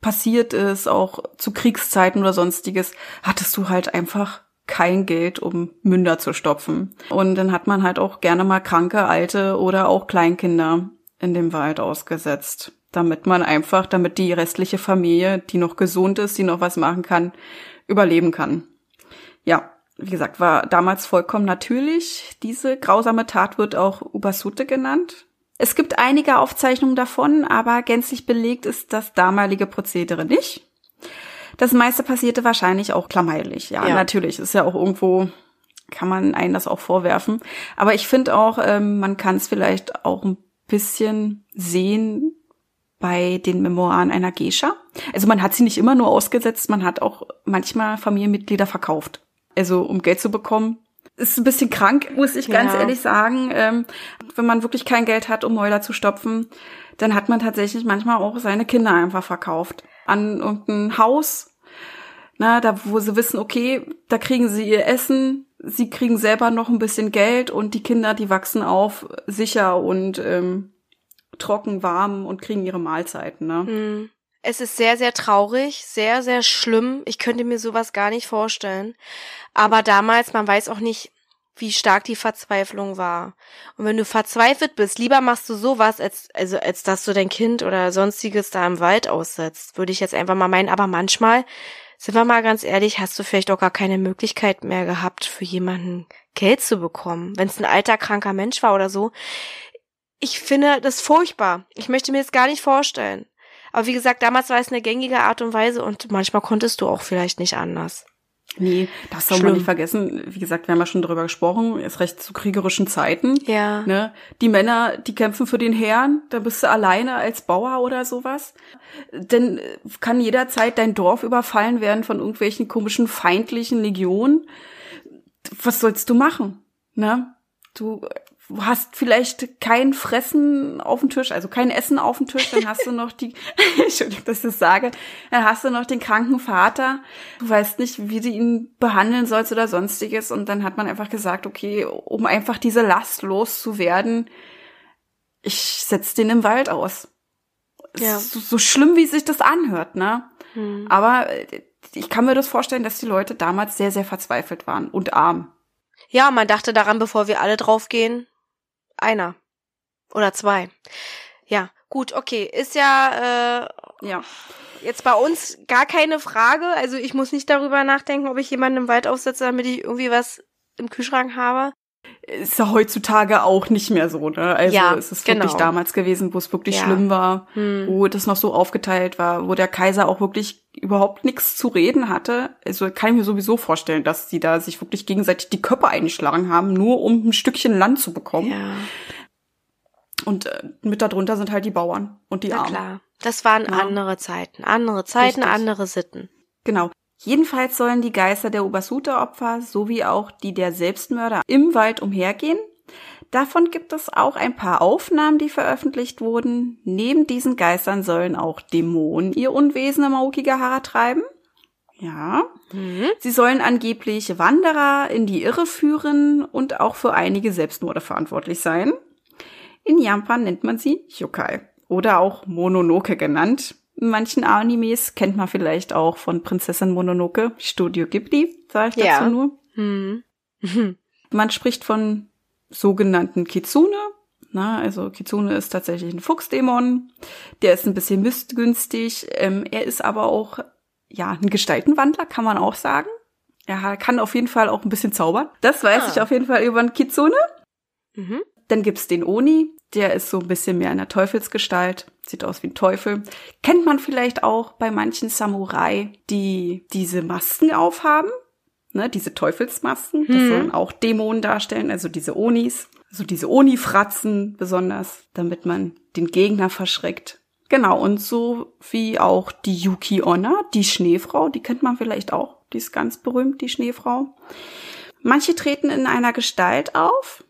passiert ist, auch zu Kriegszeiten oder sonstiges, hattest du halt einfach kein Geld, um Münder zu stopfen. Und dann hat man halt auch gerne mal kranke, alte oder auch Kleinkinder in dem Wald ausgesetzt, damit man einfach, damit die restliche Familie, die noch gesund ist, die noch was machen kann, überleben kann. Ja, wie gesagt, war damals vollkommen natürlich. Diese grausame Tat wird auch Ubasute genannt. Es gibt einige Aufzeichnungen davon, aber gänzlich belegt ist das damalige Prozedere nicht. Das meiste passierte wahrscheinlich auch klammheimlich. Ja, ja, natürlich. Ist ja auch irgendwo, kann man einen das auch vorwerfen. Aber ich finde auch, ähm, man kann es vielleicht auch ein bisschen sehen bei den Memoiren einer Geisha. Also man hat sie nicht immer nur ausgesetzt, man hat auch manchmal Familienmitglieder verkauft. Also um Geld zu bekommen. Ist ein bisschen krank, muss ich ganz ja. ehrlich sagen. Ähm, wenn man wirklich kein Geld hat, um Mäuler zu stopfen, dann hat man tatsächlich manchmal auch seine Kinder einfach verkauft an irgendein Haus, na, da wo sie wissen, okay, da kriegen sie ihr Essen, sie kriegen selber noch ein bisschen Geld und die Kinder, die wachsen auf sicher und ähm, trocken, warm und kriegen ihre Mahlzeiten. Ne? Hm. Es ist sehr, sehr traurig, sehr, sehr schlimm. Ich könnte mir sowas gar nicht vorstellen. Aber damals, man weiß auch nicht, wie stark die Verzweiflung war. Und wenn du verzweifelt bist, lieber machst du sowas, als, also, als dass du dein Kind oder sonstiges da im Wald aussetzt, würde ich jetzt einfach mal meinen. Aber manchmal, sind wir mal ganz ehrlich, hast du vielleicht auch gar keine Möglichkeit mehr gehabt, für jemanden Geld zu bekommen, wenn es ein alter, kranker Mensch war oder so. Ich finde das furchtbar. Ich möchte mir das gar nicht vorstellen. Aber wie gesagt, damals war es eine gängige Art und Weise und manchmal konntest du auch vielleicht nicht anders. Nee, das soll Schlimm. man nicht vergessen. Wie gesagt, wir haben ja schon drüber gesprochen, ist recht zu kriegerischen Zeiten. Ja. Ne? Die Männer, die kämpfen für den Herrn, da bist du alleine als Bauer oder sowas. Denn äh, kann jederzeit dein Dorf überfallen werden von irgendwelchen komischen feindlichen Legionen. Was sollst du machen? Ne? Du du hast vielleicht kein Fressen auf dem Tisch, also kein Essen auf dem Tisch, dann hast du noch die, Entschuldigung, dass ich das sage, dann hast du noch den kranken Vater, du weißt nicht, wie du ihn behandeln sollst oder sonstiges und dann hat man einfach gesagt, okay, um einfach diese Last loszuwerden, ich setz den im Wald aus. Ja. So, so schlimm, wie sich das anhört, ne? Hm. Aber äh, ich kann mir das vorstellen, dass die Leute damals sehr, sehr verzweifelt waren und arm. Ja, man dachte daran, bevor wir alle draufgehen, einer. Oder zwei. Ja, gut, okay. Ist ja, äh, ja. Jetzt bei uns gar keine Frage. Also ich muss nicht darüber nachdenken, ob ich jemanden im Wald aufsetze, damit ich irgendwie was im Kühlschrank habe. Ist ja heutzutage auch nicht mehr so, ne? Also ja, es ist wirklich genau. damals gewesen, wo es wirklich ja. schlimm war, hm. wo das noch so aufgeteilt war, wo der Kaiser auch wirklich überhaupt nichts zu reden hatte. Also kann ich mir sowieso vorstellen, dass die da sich wirklich gegenseitig die Köpfe eingeschlagen haben, nur um ein Stückchen Land zu bekommen. Ja. Und äh, mit darunter sind halt die Bauern und die Na Armen. klar. Das waren ja. andere Zeiten, andere Zeiten, Richtig. andere Sitten. Genau. Jedenfalls sollen die Geister der Ubasuta-Opfer sowie auch die der Selbstmörder im Wald umhergehen. Davon gibt es auch ein paar Aufnahmen, die veröffentlicht wurden. Neben diesen Geistern sollen auch Dämonen ihr Unwesen im Aokigahara treiben. Ja. Mhm. Sie sollen angeblich Wanderer in die Irre führen und auch für einige Selbstmorde verantwortlich sein. In Japan nennt man sie Yokai oder auch Mononoke genannt. Manchen Animes kennt man vielleicht auch von Prinzessin Mononoke, Studio Ghibli, sage ich dazu ja. nur. Mhm. man spricht von sogenannten Kitsune. Na, also Kitsune ist tatsächlich ein Fuchsdämon. Der ist ein bisschen missgünstig. Ähm, er ist aber auch ja ein Gestaltenwandler, kann man auch sagen. Er kann auf jeden Fall auch ein bisschen zaubern. Das weiß ah. ich auf jeden Fall über einen Kitsune. Mhm. Dann gibt's den Oni, der ist so ein bisschen mehr in der Teufelsgestalt, sieht aus wie ein Teufel. Kennt man vielleicht auch bei manchen Samurai, die diese Masken aufhaben, ne, diese Teufelsmasken, das hm. sollen auch Dämonen darstellen, also diese Onis, also diese Oni-Fratzen besonders, damit man den Gegner verschreckt. Genau, und so wie auch die Yuki Onna, die Schneefrau, die kennt man vielleicht auch, die ist ganz berühmt, die Schneefrau. Manche treten in einer Gestalt auf,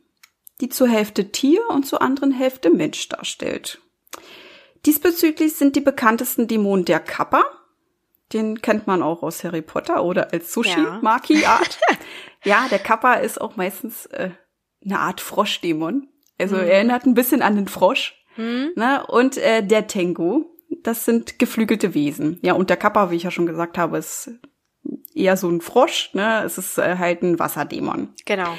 die zur Hälfte Tier und zur anderen Hälfte Mensch darstellt. Diesbezüglich sind die bekanntesten Dämonen der Kappa. Den kennt man auch aus Harry Potter oder als Sushi-Maki-Art. Ja. ja, der Kappa ist auch meistens äh, eine Art Froschdämon. Also mhm. erinnert ein bisschen an den Frosch. Mhm. Ne? Und äh, der Tengu, das sind geflügelte Wesen. Ja, und der Kappa, wie ich ja schon gesagt habe, ist eher so ein Frosch. Ne? Es ist äh, halt ein Wasserdämon. Genau.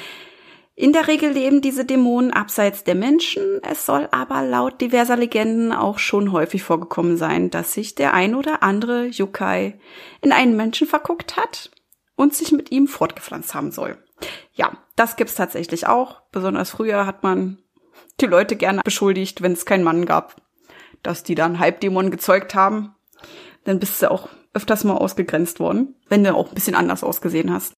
In der Regel leben diese Dämonen abseits der Menschen. Es soll aber laut diverser Legenden auch schon häufig vorgekommen sein, dass sich der ein oder andere Yokai in einen Menschen verguckt hat und sich mit ihm fortgepflanzt haben soll. Ja, das gibt's tatsächlich auch. Besonders früher hat man die Leute gerne beschuldigt, wenn es keinen Mann gab, dass die dann Halbdämonen gezeugt haben. Dann bist du auch öfters mal ausgegrenzt worden, wenn du auch ein bisschen anders ausgesehen hast.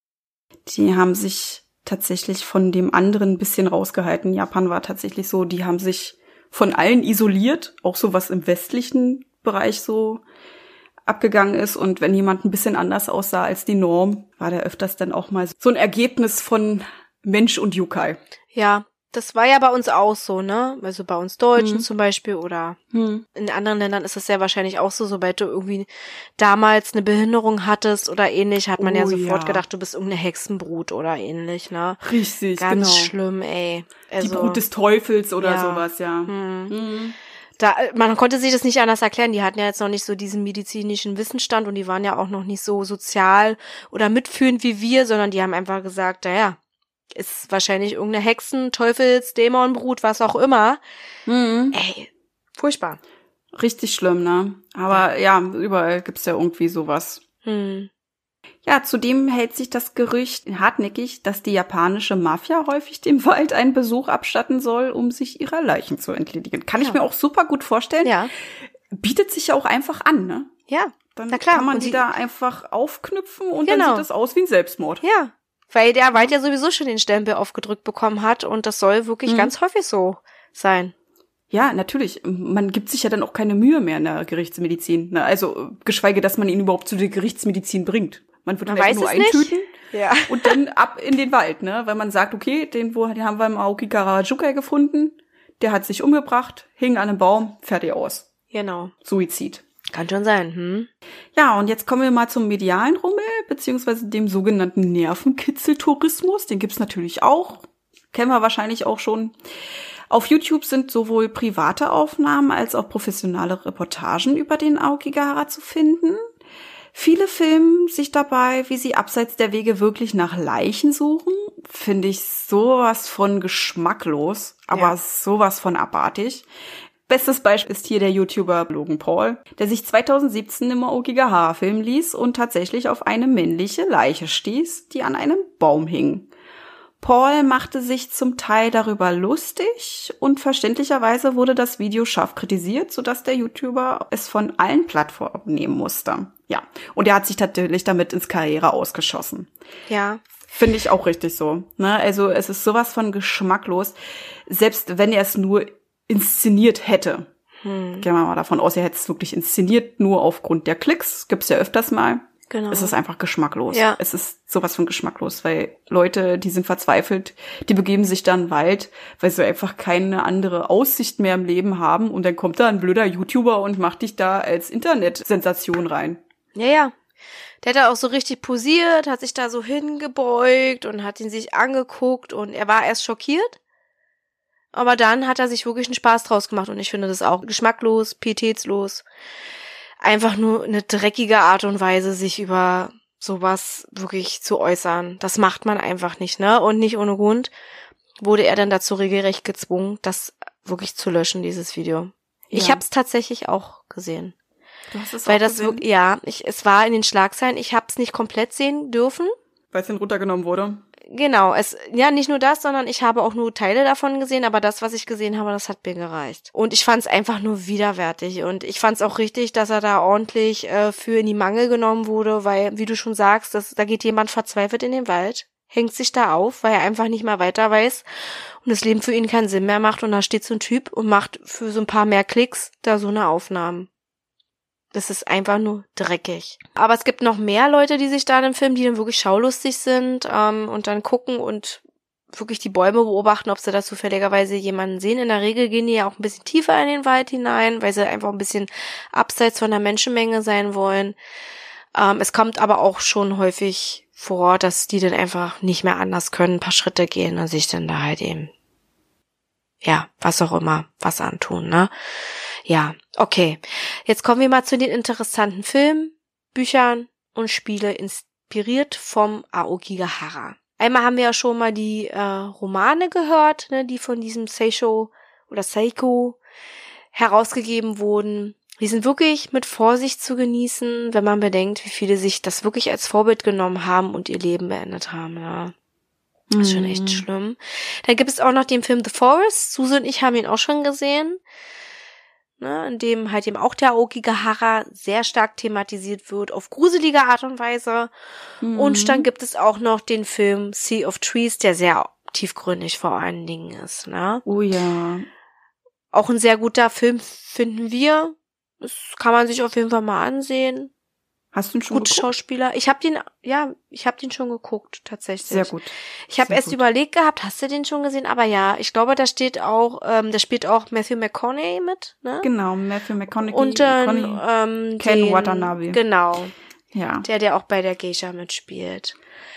Die haben sich tatsächlich von dem anderen ein bisschen rausgehalten. Japan war tatsächlich so, die haben sich von allen isoliert, auch so was im westlichen Bereich so abgegangen ist. Und wenn jemand ein bisschen anders aussah als die Norm, war der öfters dann auch mal so ein Ergebnis von Mensch und Yukai. Ja, das war ja bei uns auch so, ne? Also bei uns Deutschen hm. zum Beispiel oder hm. in anderen Ländern ist es sehr wahrscheinlich auch so, sobald du irgendwie damals eine Behinderung hattest oder ähnlich, hat man oh, ja sofort ja. gedacht, du bist irgendeine Hexenbrut oder ähnlich, ne? Richtig, Ganz genau. schlimm, ey. Also, Die Brut des Teufels oder ja. sowas, ja. Hm. Hm. Da, man konnte sich das nicht anders erklären. Die hatten ja jetzt noch nicht so diesen medizinischen Wissensstand und die waren ja auch noch nicht so sozial oder mitfühlend wie wir, sondern die haben einfach gesagt, naja, ist wahrscheinlich irgendeine Hexen, Teufels, Dämonbrut, was auch immer. Mhm. Ey, furchtbar. Richtig schlimm, ne? Aber ja, überall gibt's ja irgendwie sowas. Mhm. Ja, zudem hält sich das Gerücht hartnäckig, dass die japanische Mafia häufig dem Wald einen Besuch abstatten soll, um sich ihrer Leichen zu entledigen. Kann ja. ich mir auch super gut vorstellen. Ja. Bietet sich ja auch einfach an, ne? Ja. Dann Na klar. kann man die da einfach aufknüpfen und genau. dann sieht das aus wie ein Selbstmord. Ja, weil der Wald ja sowieso schon den Stempel aufgedrückt bekommen hat und das soll wirklich mhm. ganz häufig so sein. Ja, natürlich. Man gibt sich ja dann auch keine Mühe mehr in der Gerichtsmedizin. Ne? Also geschweige, dass man ihn überhaupt zu der Gerichtsmedizin bringt. Man wird man ihn nur eintüten ja. und dann ab in den Wald, ne? Weil man sagt, okay, den, wo, den haben wir im Aokigara Jukai gefunden, der hat sich umgebracht, hing an einem Baum, fertig aus. Genau. Suizid. Kann schon sein, hm? Ja, und jetzt kommen wir mal zum medialen Rummel, beziehungsweise dem sogenannten Nervenkitzeltourismus. Den gibt's natürlich auch. Kennen wir wahrscheinlich auch schon. Auf YouTube sind sowohl private Aufnahmen als auch professionelle Reportagen über den Aokigahara zu finden. Viele filmen sich dabei, wie sie abseits der Wege wirklich nach Leichen suchen. Finde ich sowas von geschmacklos, aber ja. sowas von abartig. Bestes Beispiel ist hier der YouTuber Logan Paul, der sich 2017 im Aokigahara filmen ließ und tatsächlich auf eine männliche Leiche stieß, die an einem Baum hing. Paul machte sich zum Teil darüber lustig und verständlicherweise wurde das Video scharf kritisiert, sodass der YouTuber es von allen Plattformen nehmen musste. Ja, und er hat sich natürlich damit ins Karriere ausgeschossen. Ja. Finde ich auch richtig so. Ne? Also es ist sowas von geschmacklos. Selbst wenn er es nur inszeniert hätte. Hm. Gehen wir mal davon aus, er hätte es wirklich inszeniert, nur aufgrund der Klicks. Gibt's ja öfters mal. Genau. Es ist einfach geschmacklos. Ja. Es ist sowas von geschmacklos, weil Leute, die sind verzweifelt, die begeben sich dann Wald, weil sie einfach keine andere Aussicht mehr im Leben haben und dann kommt da ein blöder YouTuber und macht dich da als Internetsensation rein. Ja, ja. Der hat da auch so richtig posiert, hat sich da so hingebeugt und hat ihn sich angeguckt und er war erst schockiert. Aber dann hat er sich wirklich einen Spaß draus gemacht und ich finde das auch geschmacklos, pietätslos einfach nur eine dreckige Art und Weise, sich über sowas wirklich zu äußern. Das macht man einfach nicht, ne? Und nicht ohne Grund wurde er dann dazu regelrecht gezwungen, das wirklich zu löschen, dieses Video. Ja. Ich habe es tatsächlich auch gesehen. Du hast es Weil auch das gesehen? ja, ich, es war in den Schlagzeilen. Ich habe es nicht komplett sehen dürfen. Weil es dann runtergenommen wurde. Genau, es ja nicht nur das, sondern ich habe auch nur Teile davon gesehen, aber das, was ich gesehen habe, das hat mir gereicht. Und ich fand es einfach nur widerwärtig und ich fand es auch richtig, dass er da ordentlich äh, für in die Mangel genommen wurde, weil, wie du schon sagst, das, da geht jemand verzweifelt in den Wald, hängt sich da auf, weil er einfach nicht mehr weiter weiß und das Leben für ihn keinen Sinn mehr macht und da steht so ein Typ und macht für so ein paar mehr Klicks da so eine Aufnahme. Das ist einfach nur dreckig. Aber es gibt noch mehr Leute, die sich da in dem Film, die dann wirklich schaulustig sind ähm, und dann gucken und wirklich die Bäume beobachten, ob sie da zufälligerweise jemanden sehen. In der Regel gehen die ja auch ein bisschen tiefer in den Wald hinein, weil sie einfach ein bisschen abseits von der Menschenmenge sein wollen. Ähm, es kommt aber auch schon häufig vor, dass die dann einfach nicht mehr anders können, ein paar Schritte gehen und sich dann da halt eben, ja, was auch immer, was antun, ne? Ja, okay. Jetzt kommen wir mal zu den interessanten Filmen, Büchern und Spiele inspiriert vom Aokigahara. Einmal haben wir ja schon mal die äh, Romane gehört, ne, die von diesem Seisho oder Seiko herausgegeben wurden. Die sind wirklich mit Vorsicht zu genießen, wenn man bedenkt, wie viele sich das wirklich als Vorbild genommen haben und ihr Leben beendet haben. Ja. Das ist schon echt mhm. schlimm. Dann gibt es auch noch den Film The Forest. Susan und ich haben ihn auch schon gesehen ne, in dem halt eben auch der Aokigahara sehr stark thematisiert wird, auf gruselige Art und Weise. Mhm. Und dann gibt es auch noch den Film Sea of Trees, der sehr tiefgründig vor allen Dingen ist. Ne? Oh ja. Auch ein sehr guter Film finden wir. Das kann man sich auf jeden Fall mal ansehen. Hast du ihn schon gut geguckt? Schauspieler. Ich habe den, ja, ich habe den schon geguckt tatsächlich. Sehr gut. Ich habe erst gut. überlegt gehabt, hast du den schon gesehen? Aber ja, ich glaube, da steht auch, ähm, da spielt auch Matthew McConaughey mit, ne? Genau, Matthew McConaughey. Und dann ähm, Ken den, Watanabe. Genau. Ja. Der, der auch bei der Geisha mitspielt.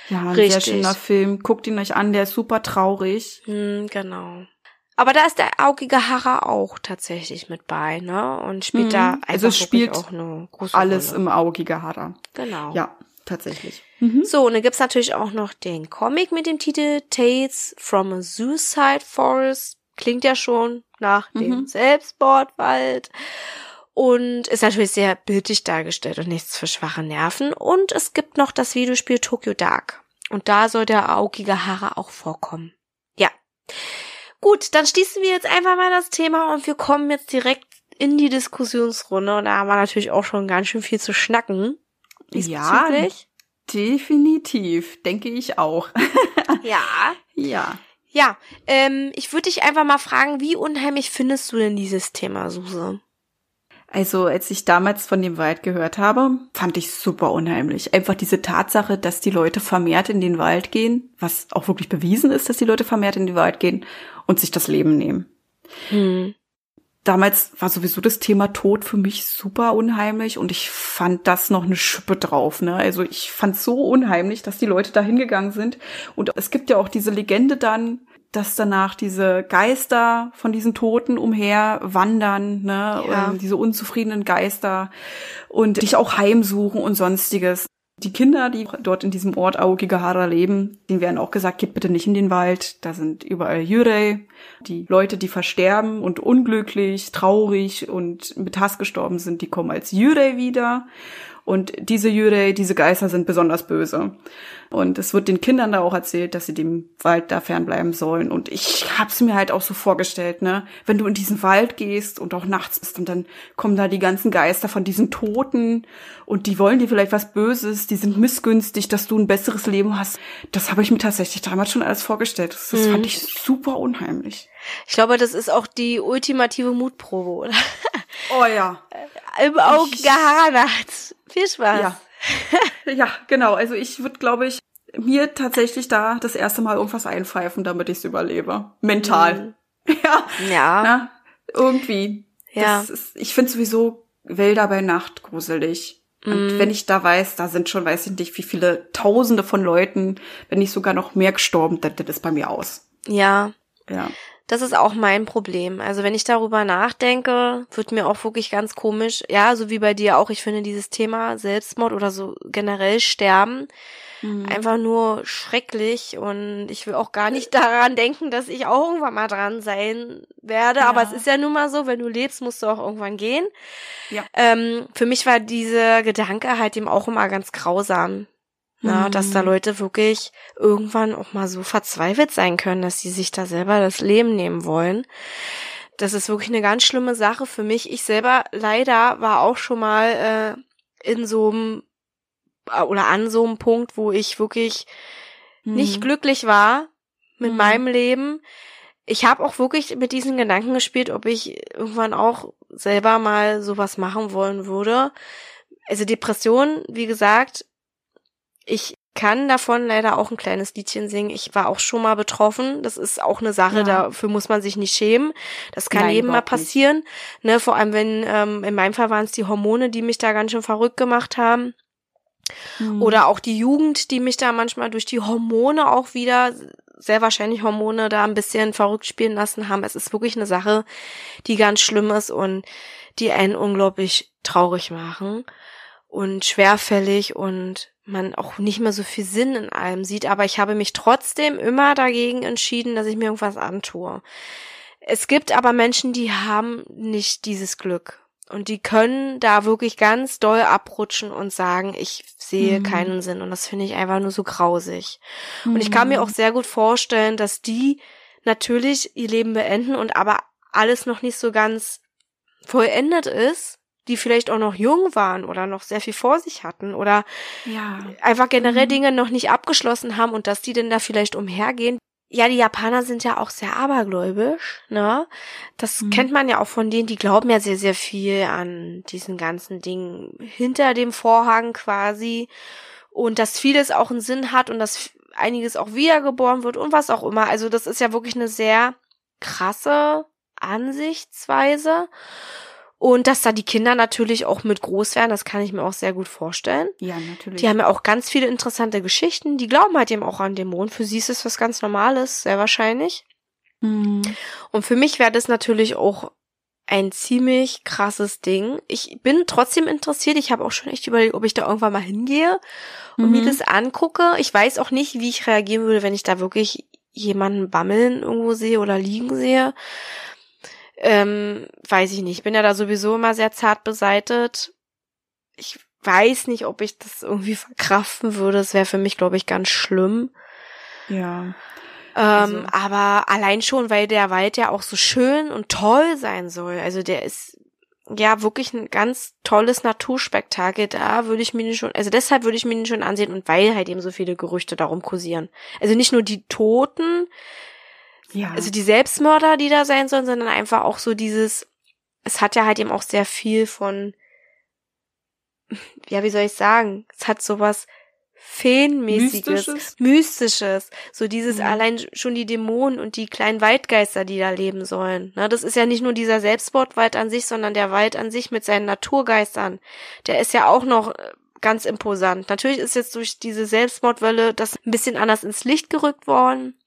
Ja, ein Richtig. sehr schöner Film. Guckt ihn euch an, der ist super traurig. Hm, genau. Aber da ist der augige Harrer auch tatsächlich mit bei, ne? Und spielt mhm. da einfach also es spielt auch eine große alles Rolle. im augige Harrer. Genau. Ja, tatsächlich. Mhm. So, und dann gibt's natürlich auch noch den Comic mit dem Titel Tales from a Suicide Forest. Klingt ja schon nach mhm. dem Selbstmordwald. Und ist natürlich sehr bildlich dargestellt und nichts für schwache Nerven. Und es gibt noch das Videospiel Tokyo Dark. Und da soll der augige Harrer auch vorkommen. Ja. Gut, dann schließen wir jetzt einfach mal das Thema und wir kommen jetzt direkt in die Diskussionsrunde. Und da haben wir natürlich auch schon ganz schön viel zu schnacken. Ja, definitiv, denke ich auch. ja. Ja. Ja, ähm, ich würde dich einfach mal fragen, wie unheimlich findest du denn dieses Thema, Suse? Also, als ich damals von dem Wald gehört habe, fand ich super unheimlich. Einfach diese Tatsache, dass die Leute vermehrt in den Wald gehen, was auch wirklich bewiesen ist, dass die Leute vermehrt in den Wald gehen und sich das Leben nehmen. Hm. Damals war sowieso das Thema Tod für mich super unheimlich und ich fand das noch eine Schippe drauf. Ne? Also ich fand so unheimlich, dass die Leute da hingegangen sind. Und es gibt ja auch diese Legende dann, dass danach diese Geister von diesen Toten umher wandern, ne, ja. ähm, diese unzufriedenen Geister und dich auch heimsuchen und sonstiges. Die Kinder, die dort in diesem Ort Aokigahara leben, denen werden auch gesagt, geht bitte nicht in den Wald, da sind überall Yurei. Die Leute, die versterben und unglücklich, traurig und mit Hass gestorben sind, die kommen als Yurei wieder. Und diese Yurei, diese Geister sind besonders böse. Und es wird den Kindern da auch erzählt, dass sie dem Wald da fernbleiben sollen. Und ich hab's mir halt auch so vorgestellt, ne? Wenn du in diesen Wald gehst und auch nachts bist und dann kommen da die ganzen Geister von diesen Toten und die wollen dir vielleicht was Böses, die sind missgünstig, dass du ein besseres Leben hast. Das habe ich mir tatsächlich damals schon alles vorgestellt. Das, das mhm. fand ich super unheimlich. Ich glaube, das ist auch die ultimative Mutprobe, oder? Oh ja. Im Auge geharrt. Viel Spaß. Ja. Ja, genau. Also ich würde, glaube ich, mir tatsächlich da das erste Mal irgendwas einpfeifen, damit ich es überlebe. Mental. Mhm. ja. Ja. Na, irgendwie. Ja. Ist, ich finde sowieso Wälder bei Nacht gruselig. Und mhm. wenn ich da weiß, da sind schon, weiß ich nicht, wie viele Tausende von Leuten, wenn nicht sogar noch mehr gestorben, dann das ist bei mir aus. Ja. Ja. Das ist auch mein Problem. Also wenn ich darüber nachdenke, wird mir auch wirklich ganz komisch. Ja, so wie bei dir auch. Ich finde dieses Thema Selbstmord oder so generell Sterben mhm. einfach nur schrecklich. Und ich will auch gar nicht daran denken, dass ich auch irgendwann mal dran sein werde. Ja. Aber es ist ja nun mal so, wenn du lebst, musst du auch irgendwann gehen. Ja. Ähm, für mich war dieser Gedanke halt eben auch immer ganz grausam. Na, mhm. dass da Leute wirklich irgendwann auch mal so verzweifelt sein können, dass sie sich da selber das Leben nehmen wollen. Das ist wirklich eine ganz schlimme Sache für mich. Ich selber leider war auch schon mal äh, in so einem äh, oder an so einem Punkt, wo ich wirklich mhm. nicht glücklich war mit mhm. meinem Leben. Ich habe auch wirklich mit diesen Gedanken gespielt, ob ich irgendwann auch selber mal sowas machen wollen würde. Also Depression, wie gesagt, ich kann davon leider auch ein kleines Liedchen singen. Ich war auch schon mal betroffen. Das ist auch eine Sache, ja. dafür muss man sich nicht schämen. Das kann Nein, jedem mal passieren. Ne, vor allem, wenn, ähm, in meinem Fall waren es die Hormone, die mich da ganz schön verrückt gemacht haben. Hm. Oder auch die Jugend, die mich da manchmal durch die Hormone auch wieder, sehr wahrscheinlich Hormone da ein bisschen verrückt spielen lassen haben. Es ist wirklich eine Sache, die ganz schlimm ist und die einen unglaublich traurig machen und schwerfällig und man auch nicht mehr so viel Sinn in allem sieht, aber ich habe mich trotzdem immer dagegen entschieden, dass ich mir irgendwas antue. Es gibt aber Menschen, die haben nicht dieses Glück und die können da wirklich ganz doll abrutschen und sagen, ich sehe mhm. keinen Sinn und das finde ich einfach nur so grausig. Mhm. Und ich kann mir auch sehr gut vorstellen, dass die natürlich ihr Leben beenden und aber alles noch nicht so ganz vollendet ist die vielleicht auch noch jung waren oder noch sehr viel vor sich hatten oder ja. einfach generell mhm. Dinge noch nicht abgeschlossen haben und dass die denn da vielleicht umhergehen. Ja, die Japaner sind ja auch sehr abergläubisch, ne? Das mhm. kennt man ja auch von denen, die glauben ja sehr, sehr viel an diesen ganzen Dingen hinter dem Vorhang quasi und dass vieles auch einen Sinn hat und dass einiges auch wiedergeboren wird und was auch immer. Also das ist ja wirklich eine sehr krasse Ansichtsweise. Und dass da die Kinder natürlich auch mit groß werden, das kann ich mir auch sehr gut vorstellen. Ja, natürlich. Die haben ja auch ganz viele interessante Geschichten. Die glauben halt eben auch an Dämonen. Für sie ist es was ganz Normales, sehr wahrscheinlich. Mhm. Und für mich wäre das natürlich auch ein ziemlich krasses Ding. Ich bin trotzdem interessiert. Ich habe auch schon echt überlegt, ob ich da irgendwann mal hingehe und mhm. mir das angucke. Ich weiß auch nicht, wie ich reagieren würde, wenn ich da wirklich jemanden bammeln irgendwo sehe oder liegen sehe ähm, weiß ich nicht. Ich bin ja da sowieso immer sehr zart beseitet. Ich weiß nicht, ob ich das irgendwie verkraften würde. Das wäre für mich, glaube ich, ganz schlimm. Ja. Ähm, also. Aber allein schon, weil der Wald ja auch so schön und toll sein soll. Also der ist ja wirklich ein ganz tolles Naturspektakel. Da würde ich mir den schon, also deshalb würde ich mir den schon ansehen und weil halt eben so viele Gerüchte darum kursieren. Also nicht nur die Toten, ja. Also die Selbstmörder, die da sein sollen, sondern einfach auch so dieses, es hat ja halt eben auch sehr viel von, ja, wie soll ich sagen, es hat sowas Feenmäßiges, Mystisches, Mystisches. so dieses ja. allein schon die Dämonen und die kleinen Waldgeister, die da leben sollen. Ne, das ist ja nicht nur dieser Selbstmordwald an sich, sondern der Wald an sich mit seinen Naturgeistern. Der ist ja auch noch äh, ganz imposant. Natürlich ist jetzt durch diese Selbstmordwelle das ein bisschen anders ins Licht gerückt worden.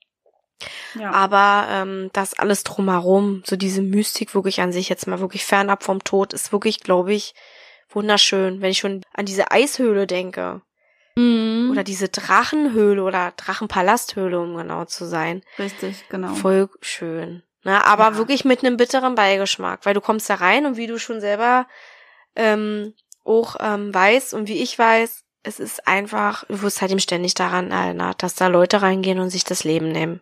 Ja. Aber ähm, das alles drumherum, so diese Mystik wirklich an sich jetzt mal wirklich fernab vom Tod, ist wirklich, glaube ich, wunderschön. Wenn ich schon an diese Eishöhle denke. Mhm. Oder diese Drachenhöhle oder Drachenpalasthöhle, um genau zu sein. Richtig, genau. Voll schön. Ne? Aber ja. wirklich mit einem bitteren Beigeschmack, weil du kommst da rein und wie du schon selber ähm, auch ähm, weißt und wie ich weiß, es ist einfach, du wirst halt ihm ständig daran erinnert, dass da Leute reingehen und sich das Leben nehmen.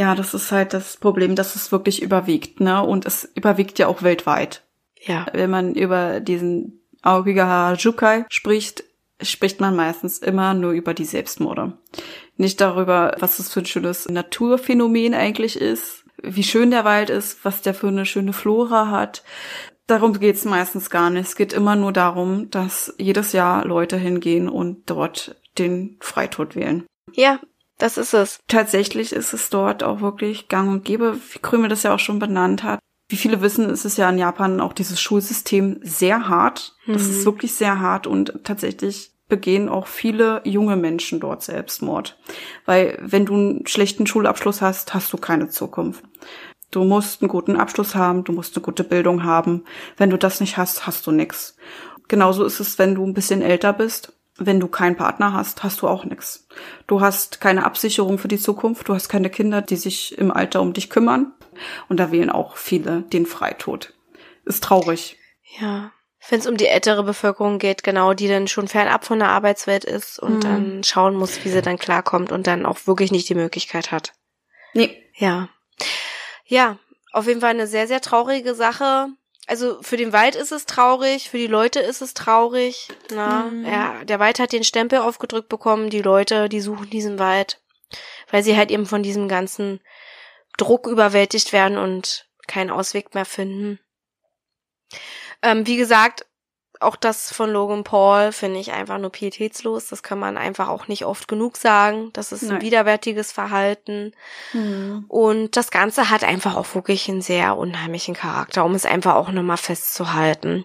Ja, das ist halt das Problem, dass es wirklich überwiegt, ne? Und es überwiegt ja auch weltweit. Ja. Wenn man über diesen Aokiga Jukai spricht, spricht man meistens immer nur über die Selbstmorde. Nicht darüber, was das für ein schönes Naturphänomen eigentlich ist, wie schön der Wald ist, was der für eine schöne Flora hat. darum geht's meistens gar nicht. Es geht immer nur darum, dass jedes Jahr Leute hingehen und dort den Freitod wählen. Ja, das ist es. Tatsächlich ist es dort auch wirklich gang und gäbe, wie Krümel das ja auch schon benannt hat. Wie viele wissen, ist es ja in Japan auch dieses Schulsystem sehr hart. Das Mhm. ist wirklich sehr hart und tatsächlich begehen auch viele junge Menschen dort Selbstmord. Weil wenn du einen schlechten Schulabschluss hast, hast du keine Zukunft. Du musst einen guten Abschluss haben, du musst eine gute Bildung haben. Wenn du das nicht hast, hast du nix. Genauso ist es, wenn du ein bisschen älter bist. Wenn du keinen Partner hast, hast du auch nix. Du hast keine Absicherung für die Zukunft, du hast keine Kinder, die sich im Alter um dich kümmern. Und da wählen auch viele den Freitod. Ist traurig. Ja. Wenn es um die ältere Bevölkerung geht, genau, die dann schon fernab von der Arbeitswelt ist und Mhm. dann schauen muss, wie sie dann klarkommt und dann auch wirklich nicht die Möglichkeit hat. Nee. Ja. Ja, auf jeden Fall eine sehr, sehr traurige Sache. Also für den Wald ist es traurig, für die Leute ist es traurig. Na, Mhm. ja, der Wald hat den Stempel aufgedrückt bekommen, die Leute, die suchen diesen Wald, weil sie halt eben von diesem ganzen Druck überwältigt werden und keinen Ausweg mehr finden. Ähm, wie gesagt, auch das von Logan Paul finde ich einfach nur pietätslos. Das kann man einfach auch nicht oft genug sagen. Das ist ein Nein. widerwärtiges Verhalten. Hm. Und das Ganze hat einfach auch wirklich einen sehr unheimlichen Charakter, um es einfach auch nochmal festzuhalten.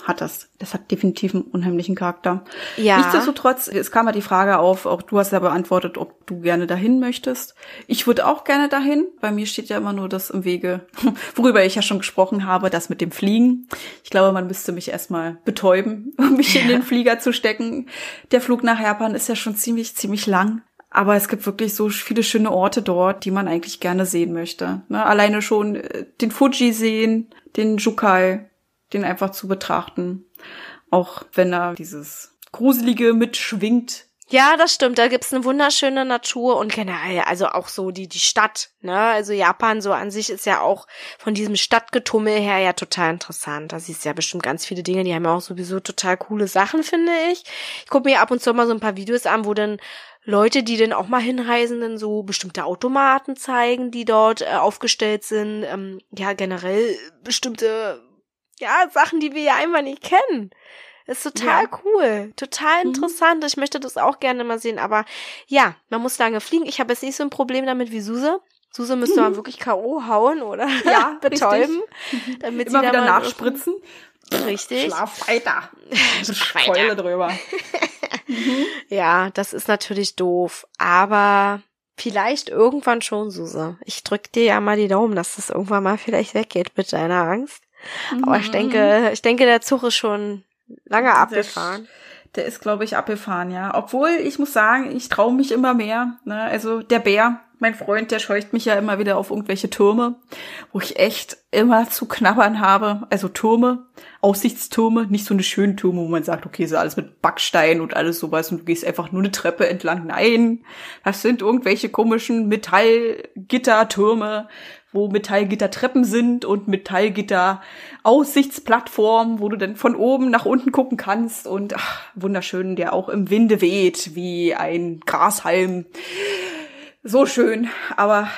Ja, hat das. Das hat definitiv einen unheimlichen Charakter. Ja. Nichtsdestotrotz, es kam ja die Frage auf, auch du hast ja beantwortet, ob du gerne dahin möchtest. Ich würde auch gerne dahin. Bei mir steht ja immer nur das im Wege, worüber ich ja schon gesprochen habe, das mit dem Fliegen. Ich glaube, man müsste mich erstmal betäuben, um mich in den Flieger zu stecken. Der Flug nach Japan ist ja schon ziemlich, ziemlich lang. Aber es gibt wirklich so viele schöne Orte dort, die man eigentlich gerne sehen möchte. Ne? Alleine schon äh, den Fuji sehen, den Jukai, den einfach zu betrachten. Auch wenn er dieses Gruselige mitschwingt. Ja, das stimmt. Da gibt's eine wunderschöne Natur und generell, also auch so die, die Stadt, ne? Also Japan so an sich ist ja auch von diesem Stadtgetummel her ja total interessant. Da siehst du ja bestimmt ganz viele Dinge, die haben ja auch sowieso total coole Sachen, finde ich. Ich gucke mir ab und zu mal so ein paar Videos an, wo dann Leute, die dann auch mal hinreisen, dann so bestimmte Automaten zeigen, die dort äh, aufgestellt sind. Ähm, ja, generell bestimmte, ja, Sachen, die wir ja einfach nicht kennen. Das ist total Ja. cool, total Mhm. interessant. Ich möchte das auch gerne mal sehen, aber ja, man muss lange fliegen. Ich habe jetzt nicht so ein Problem damit wie Suse. Suse müsste man wirklich K.O. hauen oder Ja, betäuben, damit Immer sie wieder nachspritzen. Richtig. Schlaf weiter. Schlaf weiter. Drüber. Ja, das ist natürlich doof, aber vielleicht irgendwann schon, Suse. Ich drück dir ja mal die Daumen, dass das irgendwann mal vielleicht weggeht mit deiner Angst. Aber ich denke, ich denke, der Zug ist schon lange abgefahren. Der ist, glaube ich, abgefahren, ja. Obwohl, ich muss sagen, ich traue mich immer mehr. Ne? Also der Bär, mein Freund, der scheucht mich ja immer wieder auf irgendwelche Türme, wo ich echt immer zu knabbern habe. Also Türme, Aussichtstürme, nicht so eine schöne Türme, wo man sagt, okay, so alles mit Backstein und alles sowas und du gehst einfach nur eine Treppe entlang. Nein, das sind irgendwelche komischen Metallgittertürme, wo Metallgittertreppen sind und Metallgitter Aussichtsplattformen, wo du dann von oben nach unten gucken kannst und ach, wunderschön, der auch im Winde weht wie ein Grashalm. So schön, aber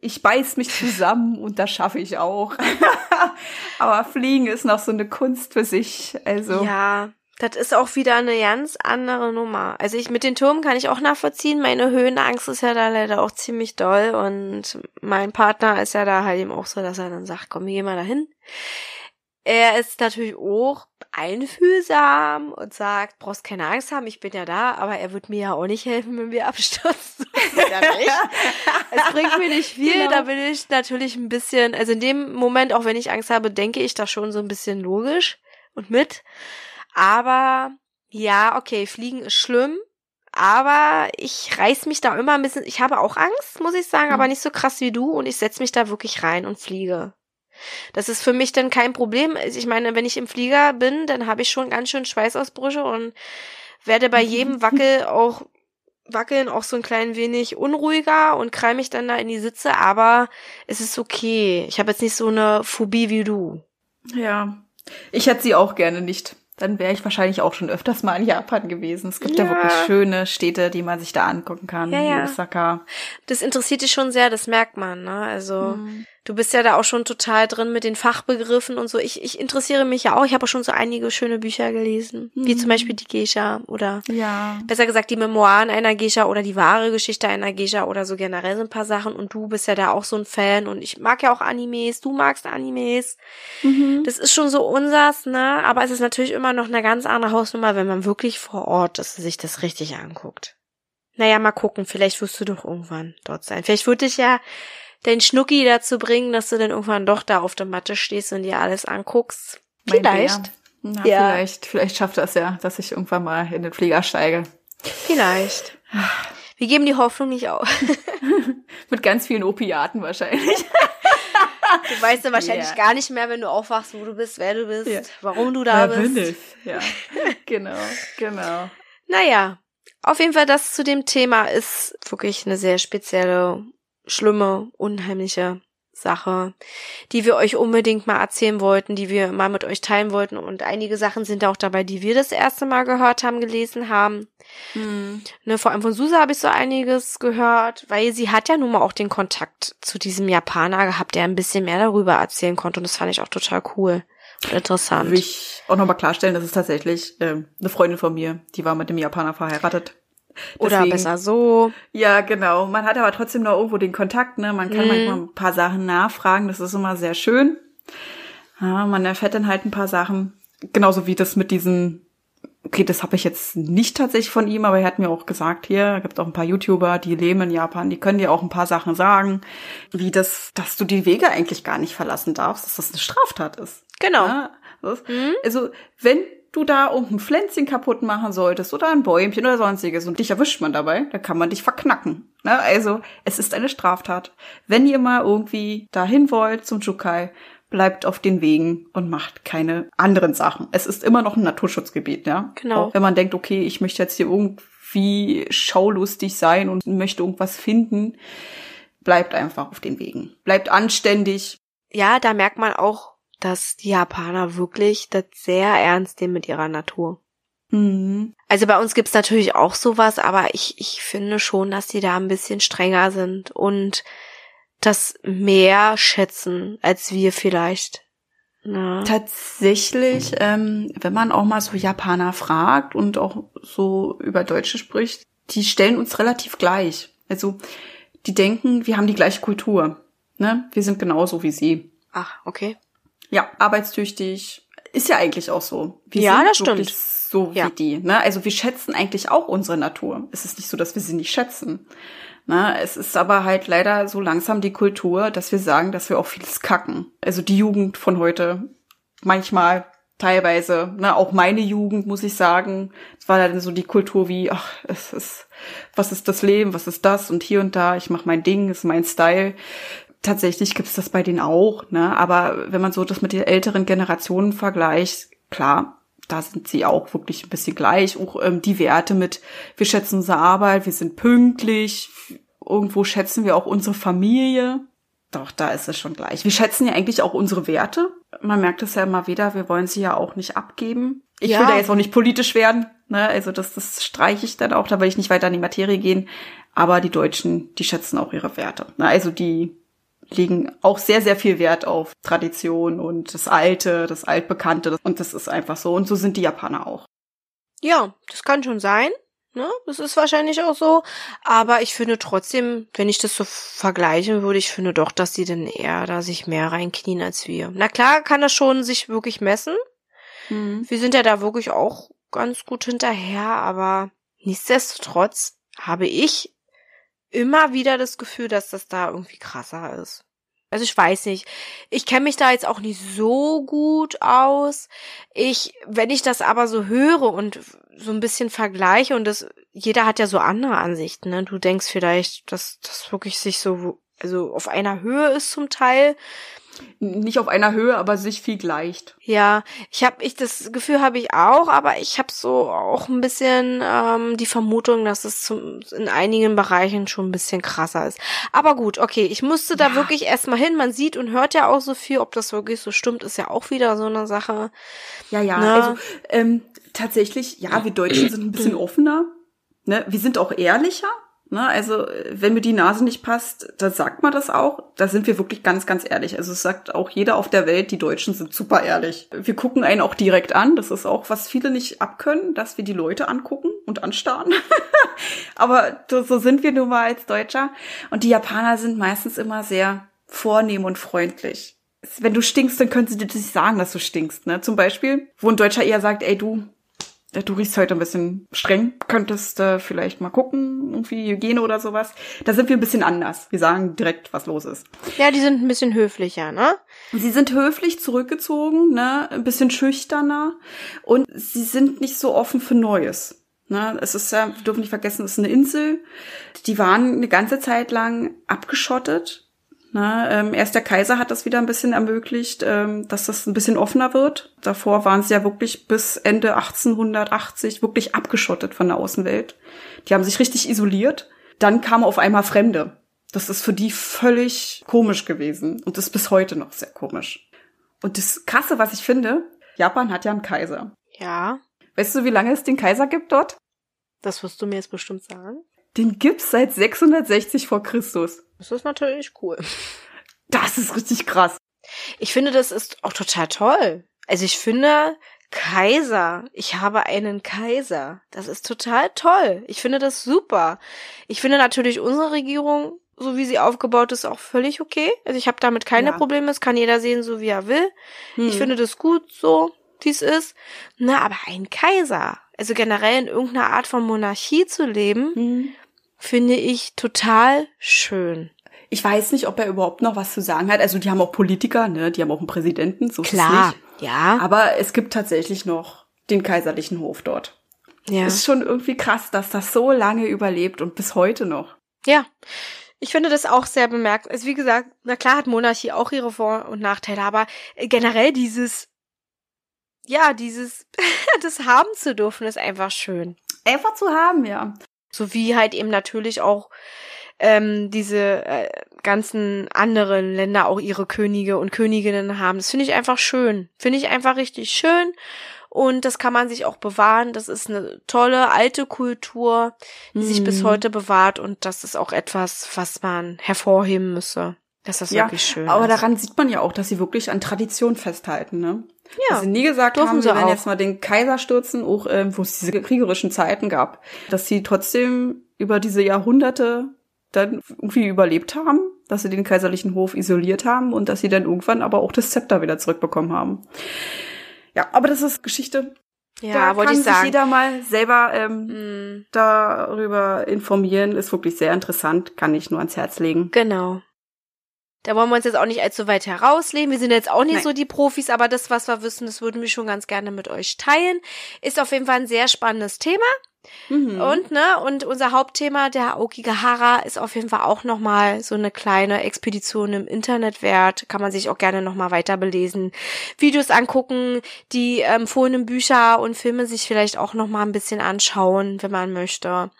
ich beiß mich zusammen und das schaffe ich auch. aber Fliegen ist noch so eine Kunst für sich, also Ja, das ist auch wieder eine ganz andere Nummer. Also ich mit den Turmen kann ich auch nachvollziehen. Meine Höhenangst ist ja da leider auch ziemlich doll und mein Partner ist ja da halt eben auch so, dass er dann sagt, komm, gehen mal dahin. Er ist natürlich auch einfühlsam und sagt, brauchst keine Angst haben, ich bin ja da, aber er wird mir ja auch nicht helfen, wenn wir abstürzen. Es bringt mir nicht viel, Genau. da bin ich natürlich ein bisschen, also in dem Moment, auch wenn ich Angst habe, denke ich da schon so ein bisschen logisch und mit. Aber ja, okay, Fliegen ist schlimm. Aber ich reiß mich da immer ein bisschen. Ich habe auch Angst, muss ich sagen, Mhm. aber nicht so krass wie du. Und ich setz mich da wirklich rein und fliege. Das ist für mich dann kein Problem. Also Ich meine, wenn ich im Flieger bin, dann habe ich schon ganz schön Schweißausbrüche und werde bei jedem Wackel auch wackeln auch so ein klein wenig unruhiger und krall mich dann da in die Sitze, aber es ist okay. Ich habe jetzt nicht so eine Phobie wie du. ja. Ich hätte sie auch gerne nicht. Dann wäre ich wahrscheinlich auch schon öfters mal in Japan gewesen. Es gibt ja, Ja. wirklich schöne Städte, die man sich da angucken kann. Ja, ja. Osaka. Das interessiert dich schon sehr, das merkt man, ne? Also Mhm. Du bist ja da auch schon total drin mit den Fachbegriffen und so. Ich, ich interessiere mich ja auch. Ich habe auch schon so einige schöne Bücher gelesen, mhm. wie zum Beispiel die Geisha oder ja. besser gesagt die Memoiren einer Geisha oder die wahre Geschichte einer Geisha oder so generell so ein paar Sachen. Und du bist ja da auch so ein Fan und ich mag ja auch Animes. Du magst Animes. Mhm. Das ist schon so unsers, ne? Aber es ist natürlich immer noch eine ganz andere Hausnummer, wenn man wirklich vor Ort ist, sich das richtig anguckt. Naja, mal gucken. Vielleicht wirst du doch irgendwann dort sein. Vielleicht würde ich ja dein Schnucki dazu bringen, dass du dann irgendwann doch da auf der Matte stehst und dir alles anguckst. Vielleicht. Na, ja. vielleicht, vielleicht schafft das ja, dass ich irgendwann mal in den Flieger steige. Vielleicht. Wir geben die Hoffnung nicht auf. Mit ganz vielen Opiaten wahrscheinlich. Du weißt ja wahrscheinlich yeah. gar nicht mehr, wenn du aufwachst, wo du bist, wer du bist, yeah. warum du da wer bist. Bin ich? Ja, genau, genau. Naja, auf jeden Fall das zu dem Thema ist wirklich eine sehr spezielle schlimme, unheimliche Sache, die wir euch unbedingt mal erzählen wollten, die wir mal mit euch teilen wollten. Und einige Sachen sind auch dabei, die wir das erste Mal gehört haben, gelesen haben. Hm. Ne, vor allem von Susa habe ich so einiges gehört, weil sie hat ja nun mal auch den Kontakt zu diesem Japaner gehabt, der ein bisschen mehr darüber erzählen konnte. Und das fand ich auch total cool und interessant. Will ich auch nochmal klarstellen, das ist tatsächlich äh, eine Freundin von mir, die war mit dem Japaner verheiratet. Oder Deswegen, besser so. Ja, genau. Man hat aber trotzdem noch irgendwo den Kontakt, ne? Man kann mhm. manchmal ein paar Sachen nachfragen, das ist immer sehr schön. Ja, man erfährt dann halt ein paar Sachen. Genauso wie das mit diesen, okay, das habe ich jetzt nicht tatsächlich von ihm, aber er hat mir auch gesagt, hier, gibt auch ein paar YouTuber, die leben in Japan, die können dir auch ein paar Sachen sagen, wie das, dass du die Wege eigentlich gar nicht verlassen darfst, dass das eine Straftat ist. Genau. Ja, mhm. Also, wenn du da irgendein Pflänzchen kaputt machen solltest oder ein Bäumchen oder sonstiges und dich erwischt man dabei, dann kann man dich verknacken. Ne? Also es ist eine Straftat. Wenn ihr mal irgendwie dahin wollt zum Jukai, bleibt auf den Wegen und macht keine anderen Sachen. Es ist immer noch ein Naturschutzgebiet, ja. Genau. Auch wenn man denkt, okay, ich möchte jetzt hier irgendwie schaulustig sein und möchte irgendwas finden, bleibt einfach auf den Wegen. Bleibt anständig. Ja, da merkt man auch, dass die Japaner wirklich das sehr ernst nehmen mit ihrer Natur. Mhm. Also bei uns gibt's natürlich auch sowas, aber ich, ich finde schon, dass die da ein bisschen strenger sind und das mehr schätzen als wir vielleicht. Ja. Tatsächlich, ähm, wenn man auch mal so Japaner fragt und auch so über Deutsche spricht, die stellen uns relativ gleich. Also die denken, wir haben die gleiche Kultur. Ne? Wir sind genauso wie sie. Ach, okay. Ja, arbeitstüchtig. Ist ja eigentlich auch so. Wir ja, das stimmt. So ja. wie die. Ne? Also wir schätzen eigentlich auch unsere Natur. Es ist nicht so, dass wir sie nicht schätzen. Ne? Es ist aber halt leider so langsam die Kultur, dass wir sagen, dass wir auch vieles kacken. Also die Jugend von heute, manchmal teilweise, ne, auch meine Jugend, muss ich sagen, es war dann so die Kultur wie, ach, es ist, was ist das Leben, was ist das und hier und da, ich mache mein Ding, ist mein Style tatsächlich gibt's das bei denen auch, ne? Aber wenn man so das mit den älteren Generationen vergleicht, klar, da sind sie auch wirklich ein bisschen gleich. Auch ähm, die Werte mit, wir schätzen unsere Arbeit, wir sind pünktlich, irgendwo schätzen wir auch unsere Familie. Doch, da ist es schon gleich. Wir schätzen ja eigentlich auch unsere Werte. Man merkt es ja immer wieder, wir wollen sie ja auch nicht abgeben. Ich ja. will da jetzt auch nicht politisch werden, ne? Also das, das streiche ich dann auch, da will ich nicht weiter in die Materie gehen. Aber die Deutschen, die schätzen auch ihre Werte. Ne? Also die legen auch sehr, sehr viel Wert auf Tradition und das Alte, das Altbekannte. Und das ist einfach so. Und so sind die Japaner auch. Ja, das kann schon sein. Ne? Das ist wahrscheinlich auch so. Aber ich finde trotzdem, wenn ich das so vergleichen würde, ich finde doch, dass die dann eher da sich mehr reinknien als wir. Na klar kann das schon sich wirklich messen. Mhm. Wir sind ja da wirklich auch ganz gut hinterher, aber nichtsdestotrotz habe ich immer wieder das Gefühl, dass das da irgendwie krasser ist. Also ich weiß nicht. Ich kenne mich da jetzt auch nicht so gut aus. Ich, wenn ich das aber so höre und so ein bisschen vergleiche und das, jeder hat ja so andere Ansichten, ne? Du denkst vielleicht, dass das wirklich sich so, also auf einer Höhe ist zum Teil nicht auf einer Höhe, aber sich viel gleicht. Ja, ich habe ich das Gefühl habe ich auch, aber ich habe so auch ein bisschen ähm, die Vermutung, dass es zum, in einigen Bereichen schon ein bisschen krasser ist. Aber gut, okay, ich musste da ja. wirklich erstmal hin. Man sieht und hört ja auch so viel, ob das wirklich so stimmt, ist ja auch wieder so eine Sache. Ja, ja, ne? also ähm, tatsächlich, ja, wir Deutschen sind ein bisschen offener. Ne? Wir sind auch ehrlicher. Ne, also wenn mir die Nase nicht passt, dann sagt man das auch. Da sind wir wirklich ganz, ganz ehrlich. Also es sagt auch jeder auf der Welt, die Deutschen sind super ehrlich. Wir gucken einen auch direkt an. Das ist auch, was viele nicht abkönnen, dass wir die Leute angucken und anstarren. Aber so sind wir nun mal als Deutscher. Und die Japaner sind meistens immer sehr vornehm und freundlich. Wenn du stinkst, dann können sie dir nicht sagen, dass du stinkst. Ne? Zum Beispiel, wo ein Deutscher eher sagt, ey du, du riechst heute ein bisschen streng, könntest äh, vielleicht mal gucken, irgendwie Hygiene oder sowas. Da sind wir ein bisschen anders. Wir sagen direkt, was los ist. Ja, die sind ein bisschen höflicher, ne? Sie sind höflich zurückgezogen, ne, ein bisschen schüchterner und sie sind nicht so offen für Neues. Ne, es ist ja, wir dürfen nicht vergessen, es ist eine Insel. Die waren eine ganze Zeit lang abgeschottet na, ähm, erst der Kaiser hat das wieder ein bisschen ermöglicht, ähm, dass das ein bisschen offener wird. Davor waren sie ja wirklich bis Ende 1880 wirklich abgeschottet von der Außenwelt. Die haben sich richtig isoliert. Dann kamen auf einmal Fremde. Das ist für die völlig komisch gewesen und ist bis heute noch sehr komisch. Und das Krasse, was ich finde, Japan hat ja einen Kaiser. Ja. Weißt du, wie lange es den Kaiser gibt dort? Das wirst du mir jetzt bestimmt sagen. Den gibt's seit 660 vor Christus. Das ist natürlich cool. Das ist richtig krass. Ich finde, das ist auch total toll. Also ich finde, Kaiser, ich habe einen Kaiser. Das ist total toll. Ich finde das super. Ich finde natürlich unsere Regierung, so wie sie aufgebaut ist, auch völlig okay. Also ich habe damit keine ja. Probleme. Es kann jeder sehen, so wie er will. Hm. Ich finde das gut so, wie es ist. Na, aber ein Kaiser, also generell in irgendeiner Art von Monarchie zu leben, hm finde ich total schön. Ich weiß nicht, ob er überhaupt noch was zu sagen hat. Also die haben auch Politiker, ne? Die haben auch einen Präsidenten, so Klar, ja. Aber es gibt tatsächlich noch den kaiserlichen Hof dort. Ja. Ist schon irgendwie krass, dass das so lange überlebt und bis heute noch. Ja. Ich finde das auch sehr bemerkenswert. Also wie gesagt, na klar hat Monarchie auch ihre Vor- und Nachteile, aber generell dieses, ja, dieses, das haben zu dürfen, ist einfach schön. Einfach zu haben, ja. So wie halt eben natürlich auch ähm, diese äh, ganzen anderen Länder auch ihre Könige und Königinnen haben. Das finde ich einfach schön. Finde ich einfach richtig schön. Und das kann man sich auch bewahren. Das ist eine tolle alte Kultur, die mm. sich bis mhm. heute bewahrt. Und das ist auch etwas, was man hervorheben müsse. Das ist ja, wirklich schön. Aber ist. daran sieht man ja auch, dass sie wirklich an Tradition festhalten, ne? Ja. Dass sie nie gesagt haben, sie werden jetzt mal den Kaiser stürzen, auch äh, wo es diese kriegerischen Zeiten gab. Dass sie trotzdem über diese Jahrhunderte dann irgendwie überlebt haben, dass sie den kaiserlichen Hof isoliert haben und dass sie dann irgendwann aber auch das Zepter wieder zurückbekommen haben. Ja, aber das ist Geschichte. Ja, da wollte ich sagen. sich jeder mal selber ähm, mm. darüber informieren. Ist wirklich sehr interessant, kann ich nur ans Herz legen. Genau. Da wollen wir uns jetzt auch nicht allzu weit herauslehnen. Wir sind jetzt auch nicht Nein. so die Profis, aber das, was wir wissen, das würden wir schon ganz gerne mit euch teilen. Ist auf jeden Fall ein sehr spannendes Thema. Mhm. Und, ne, und unser Hauptthema, der Aokigahara, ist auf jeden Fall auch nochmal so eine kleine Expedition im Internet wert. Kann man sich auch gerne nochmal weiter belesen. Videos angucken, die empfohlenen Bücher und Filme sich vielleicht auch nochmal ein bisschen anschauen, wenn man möchte.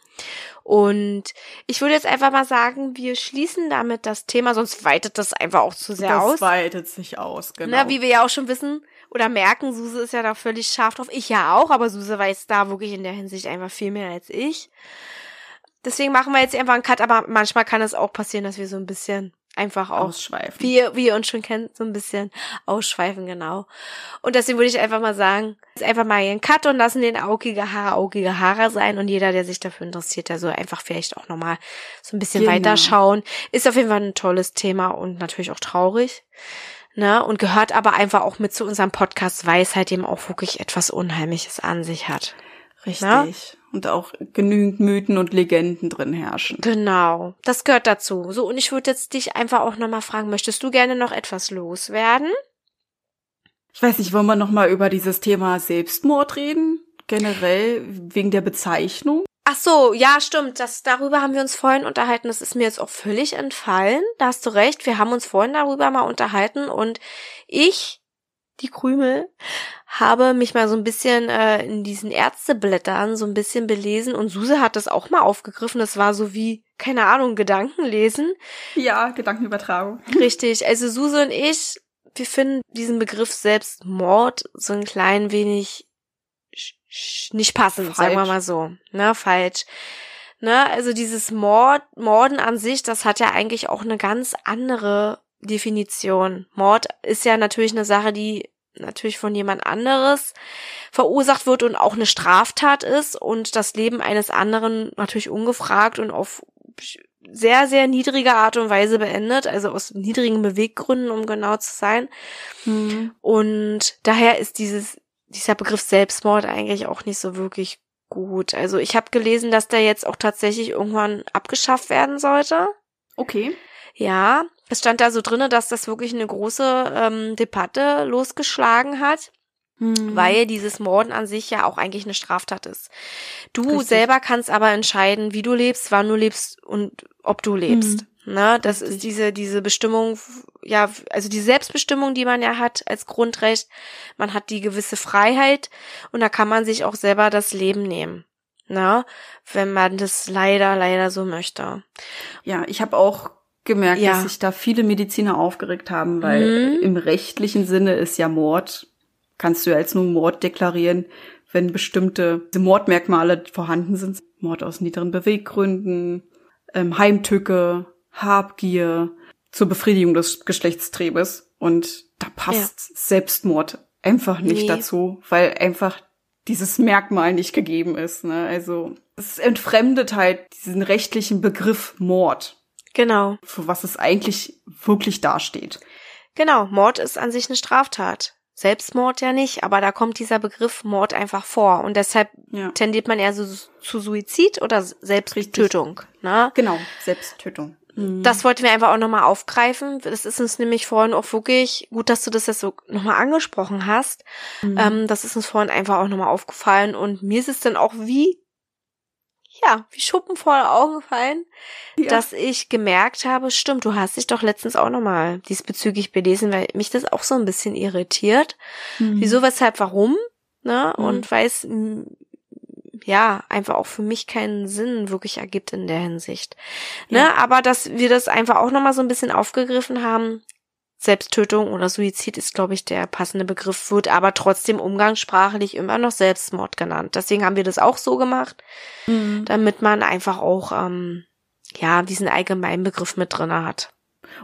Und ich würde jetzt einfach mal sagen, wir schließen damit das Thema, sonst weitet das einfach auch zu sehr das aus. Das weitet sich aus, genau. Na, wie wir ja auch schon wissen oder merken, Suse ist ja da völlig scharf drauf. Ich ja auch, aber Suse weiß da wirklich in der Hinsicht einfach viel mehr als ich. Deswegen machen wir jetzt einfach einen Cut, aber manchmal kann es auch passieren, dass wir so ein bisschen einfach auch ausschweifen. Wie, wie ihr uns schon kennt, so ein bisschen ausschweifen, genau. Und deswegen würde ich einfach mal sagen, ist einfach mal einen Cut und lassen den augige Haare augige Haare sein und jeder, der sich dafür interessiert, der soll einfach vielleicht auch nochmal so ein bisschen genau. weiterschauen. Ist auf jeden Fall ein tolles Thema und natürlich auch traurig. Ne, und gehört aber einfach auch mit zu unserem Podcast, weil es halt eben auch wirklich etwas Unheimliches an sich hat. Richtig. Ne? Und auch genügend Mythen und Legenden drin herrschen. Genau. Das gehört dazu. So, und ich würde jetzt dich einfach auch nochmal fragen, möchtest du gerne noch etwas loswerden? Ich weiß nicht, wollen wir nochmal über dieses Thema Selbstmord reden? Generell wegen der Bezeichnung? Ach so, ja, stimmt. Das, darüber haben wir uns vorhin unterhalten. Das ist mir jetzt auch völlig entfallen. Da hast du recht. Wir haben uns vorhin darüber mal unterhalten und ich die Krümel, habe mich mal so ein bisschen äh, in diesen Ärzteblättern so ein bisschen belesen und Suse hat das auch mal aufgegriffen. Das war so wie, keine Ahnung, Gedankenlesen. Ja, Gedankenübertragung. Richtig. Also Suse und ich, wir finden diesen Begriff Selbstmord so ein klein wenig nicht passend, falsch. sagen wir mal so. Ne, falsch. Ne, also dieses Mord, Morden an sich, das hat ja eigentlich auch eine ganz andere Definition. Mord ist ja natürlich eine Sache, die natürlich von jemand anderes verursacht wird und auch eine Straftat ist und das Leben eines anderen natürlich ungefragt und auf sehr, sehr niedrige Art und Weise beendet, also aus niedrigen Beweggründen, um genau zu sein. Mhm. Und daher ist dieses, dieser Begriff Selbstmord eigentlich auch nicht so wirklich gut. Also ich habe gelesen, dass der jetzt auch tatsächlich irgendwann abgeschafft werden sollte. Okay. Ja, es stand da so drinne, dass das wirklich eine große ähm, Debatte losgeschlagen hat. Hm. Weil dieses Morden an sich ja auch eigentlich eine Straftat ist. Du Richtig. selber kannst aber entscheiden, wie du lebst, wann du lebst und ob du lebst. Hm. Ne, das Richtig. ist diese, diese Bestimmung, ja, also die Selbstbestimmung, die man ja hat als Grundrecht. Man hat die gewisse Freiheit und da kann man sich auch selber das Leben nehmen. Ne, wenn man das leider, leider so möchte. Ja, ich habe auch gemerkt, ja. dass sich da viele Mediziner aufgeregt haben, weil mhm. im rechtlichen Sinne ist ja Mord, kannst du ja als nur Mord deklarieren, wenn bestimmte Mordmerkmale vorhanden sind. Mord aus niederen Beweggründen, ähm, Heimtücke, Habgier, zur Befriedigung des Geschlechtstriebes. Und da passt ja. Selbstmord einfach nicht nee. dazu, weil einfach dieses Merkmal nicht gegeben ist. Ne? Also es entfremdet halt diesen rechtlichen Begriff Mord. Genau. Für was es eigentlich wirklich dasteht. Genau, Mord ist an sich eine Straftat. Selbstmord ja nicht, aber da kommt dieser Begriff Mord einfach vor und deshalb ja. tendiert man eher so zu Suizid oder Selbsttötung. Ne? Genau, Selbsttötung. Mhm. Das wollten wir einfach auch nochmal aufgreifen. Das ist uns nämlich vorhin auch wirklich gut, dass du das jetzt so nochmal angesprochen hast. Mhm. Ähm, das ist uns vorhin einfach auch nochmal aufgefallen und mir ist es dann auch wie ja, wie Schuppen vor den Augen fallen, ja. dass ich gemerkt habe, stimmt, du hast dich doch letztens auch nochmal diesbezüglich belesen, weil mich das auch so ein bisschen irritiert. Mhm. Wieso, weshalb, warum? Ne? Mhm. Und weil es ja einfach auch für mich keinen Sinn wirklich ergibt in der Hinsicht. Ne? Ja. Aber dass wir das einfach auch nochmal so ein bisschen aufgegriffen haben, Selbsttötung oder Suizid ist, glaube ich, der passende Begriff, wird aber trotzdem umgangssprachlich immer noch Selbstmord genannt. Deswegen haben wir das auch so gemacht, mhm. damit man einfach auch ähm, ja diesen allgemeinen Begriff mit drinne hat.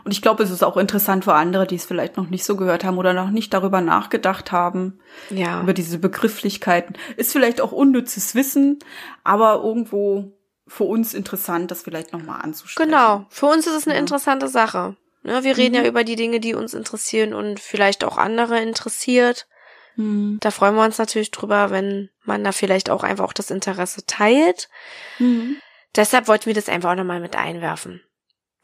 Und ich glaube, es ist auch interessant für andere, die es vielleicht noch nicht so gehört haben oder noch nicht darüber nachgedacht haben. Ja. Über diese Begrifflichkeiten. Ist vielleicht auch unnützes Wissen, aber irgendwo für uns interessant, das vielleicht nochmal anzusprechen. Genau. Für uns ist es eine ja. interessante Sache. Ne, wir reden mhm. ja über die Dinge, die uns interessieren und vielleicht auch andere interessiert. Mhm. Da freuen wir uns natürlich drüber, wenn man da vielleicht auch einfach auch das Interesse teilt. Mhm. Deshalb wollten wir das einfach auch nochmal mit einwerfen.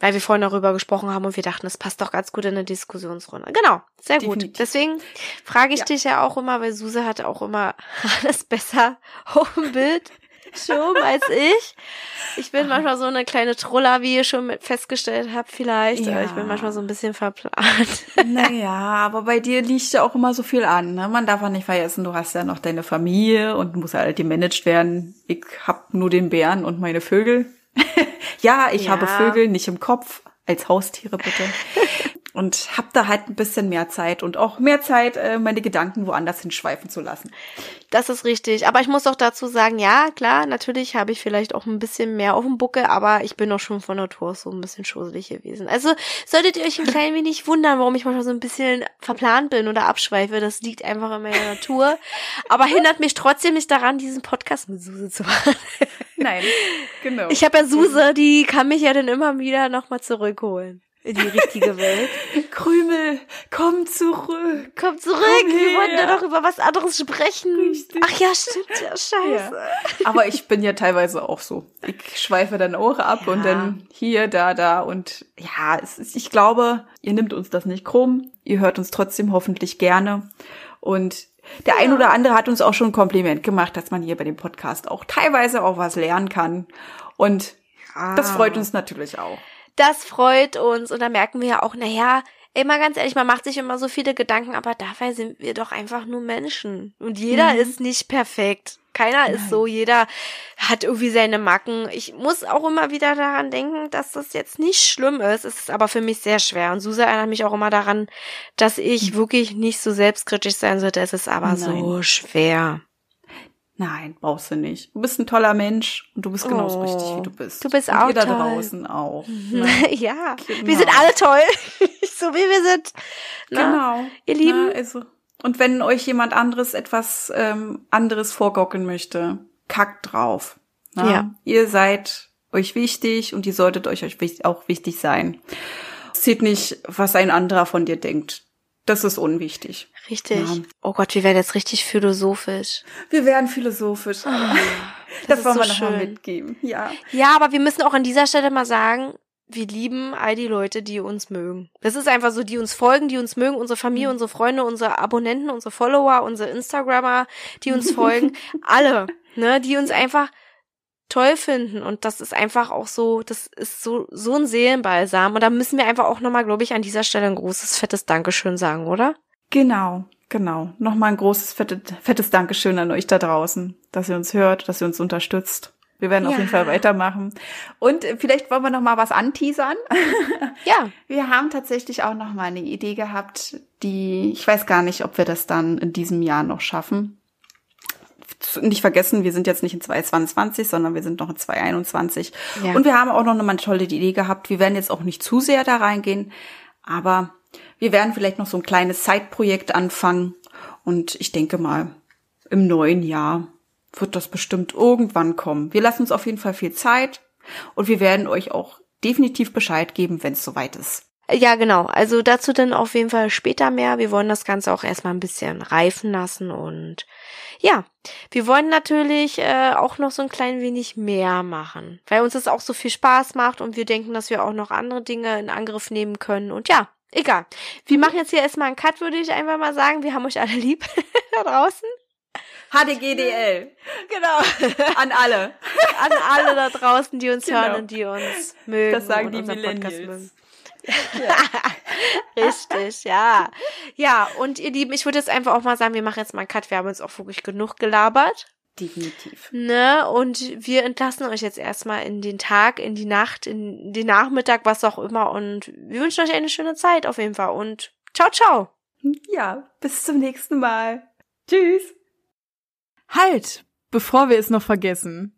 Weil wir vorhin darüber gesprochen haben und wir dachten, das passt doch ganz gut in eine Diskussionsrunde. Genau, sehr Definitiv. gut. Deswegen frage ich ja. dich ja auch immer, weil Suse hatte auch immer alles besser auf dem Bild schon als ich. Ich bin manchmal so eine kleine Troller, wie ihr schon festgestellt habt, vielleicht. Ja. Ich bin manchmal so ein bisschen verplant. Naja, aber bei dir liegt ja auch immer so viel an. Ne? Man darf auch nicht vergessen, du hast ja noch deine Familie und muss halt gemanagt werden. Ich hab nur den Bären und meine Vögel. ja, ich ja. habe Vögel nicht im Kopf. Als Haustiere bitte. und habe da halt ein bisschen mehr Zeit und auch mehr Zeit, äh, meine Gedanken woanders hinschweifen zu lassen. Das ist richtig. Aber ich muss auch dazu sagen, ja, klar, natürlich habe ich vielleicht auch ein bisschen mehr auf dem Buckel, aber ich bin auch schon von Natur so ein bisschen schuselig gewesen. Also solltet ihr euch ein klein wenig wundern, warum ich manchmal so ein bisschen verplant bin oder abschweife. Das liegt einfach in meiner Natur. Aber hindert mich trotzdem nicht daran, diesen Podcast mit Suse zu machen. Nein, genau. Ich habe ja Suse, die kann mich ja dann immer wieder nochmal zurückholen in die richtige Welt. Krümel, komm zurück. Komm zurück. Komm Wir wollten ja doch über was anderes sprechen. Richtig. Ach ja, stimmt ja, scheiße. Ja. Aber ich bin ja teilweise auch so. Ich schweife dann auch ab ja. und dann hier, da, da und ja, es ist, ich glaube, ihr nimmt uns das nicht krumm. Ihr hört uns trotzdem hoffentlich gerne und der ja. ein oder andere hat uns auch schon ein Kompliment gemacht, dass man hier bei dem Podcast auch teilweise auch was lernen kann. Und das freut uns natürlich auch. Das freut uns. Und da merken wir ja auch, naja, ey, mal ganz ehrlich, man macht sich immer so viele Gedanken, aber dabei sind wir doch einfach nur Menschen. Und jeder mhm. ist nicht perfekt. Keiner Nein. ist so, jeder hat irgendwie seine Macken. Ich muss auch immer wieder daran denken, dass das jetzt nicht schlimm ist. Es ist aber für mich sehr schwer. Und Susa erinnert mich auch immer daran, dass ich mhm. wirklich nicht so selbstkritisch sein sollte. Es ist aber Nein. so schwer. Nein, brauchst du nicht. Du bist ein toller Mensch und du bist genauso Oh, richtig, wie du bist. du bist und auch ihr da toll. draußen auch. Ne? ja, Genau. wir sind alle toll, so wie wir sind. Na, Genau. Ihr Lieben, Na, also. Und wenn euch jemand anderes etwas ähm, anderes vorgaukeln möchte, kackt drauf. Na? Ja. Ihr seid euch wichtig und ihr solltet euch, auch wichtig sein. Zählt nicht, was ein anderer von dir denkt. Das ist unwichtig. richtig. Ja. Oh Gott, wir werden jetzt richtig philosophisch. Wir werden philosophisch. Ah, das ist wollen so wir nochmal mitgeben. Ja. Ja, aber wir müssen auch an dieser Stelle mal sagen, wir lieben all die Leute, die uns mögen. Das ist einfach so, die uns folgen, die uns mögen, unsere Familie, unsere Freunde, unsere Abonnenten, unsere Follower, unsere Instagrammer, die uns folgen, alle, ne, die uns einfach toll finden und das ist einfach auch so, das ist so so ein Seelenbalsam und da müssen wir einfach auch nochmal, glaube ich, an dieser Stelle ein großes fettes Dankeschön sagen, oder? Genau, genau. Nochmal ein großes, fettes, fettes Dankeschön an euch da draußen, dass ihr uns hört, dass ihr uns unterstützt. Wir werden auf Ja. jeden Fall weitermachen. Und äh, vielleicht wollen wir noch mal was anteasern. Ja, Wir haben tatsächlich auch noch mal eine Idee gehabt, die ich weiß gar nicht, ob wir das dann in diesem Jahr noch schaffen. Nicht vergessen, wir sind jetzt nicht in 2022, sondern wir sind noch in 2021. Ja. Und wir haben auch noch mal eine tolle Idee gehabt. Wir werden jetzt auch nicht zu sehr da reingehen, aber wir werden vielleicht noch so ein kleines Zeitprojekt anfangen. Und ich denke mal, im neuen Jahr wird das bestimmt irgendwann kommen. Wir lassen uns auf jeden Fall viel Zeit und wir werden euch auch definitiv Bescheid geben, wenn es soweit ist. Ja, genau. Also dazu dann auf jeden Fall später mehr. Wir wollen das Ganze auch erstmal ein bisschen reifen lassen und ja, wir wollen natürlich äh, auch noch so ein klein wenig mehr machen, weil uns das auch so viel Spaß macht und wir denken, dass wir auch noch andere Dinge in Angriff nehmen können und ja, egal. Wir machen jetzt hier erstmal einen Cut, würde ich einfach mal sagen. Wir haben euch alle lieb da draußen. HDGDL Genau. an alle. An alle da draußen, die uns Genau. hören und die uns mögen Das sagen und die unseren Podcast Millennials. Richtig, ja. Ja, und ihr Lieben, ich würde jetzt einfach auch mal sagen, wir machen jetzt mal einen Cut. Wir haben uns auch wirklich genug gelabert. Definitiv. Ne? Und wir entlassen euch jetzt erstmal in den Tag, in die Nacht, in den Nachmittag, was auch immer. Und wir wünschen euch eine schöne Zeit auf jeden Fall. Und ciao, ciao. Ja, bis zum nächsten Mal. Tschüss. Halt, bevor wir es noch vergessen.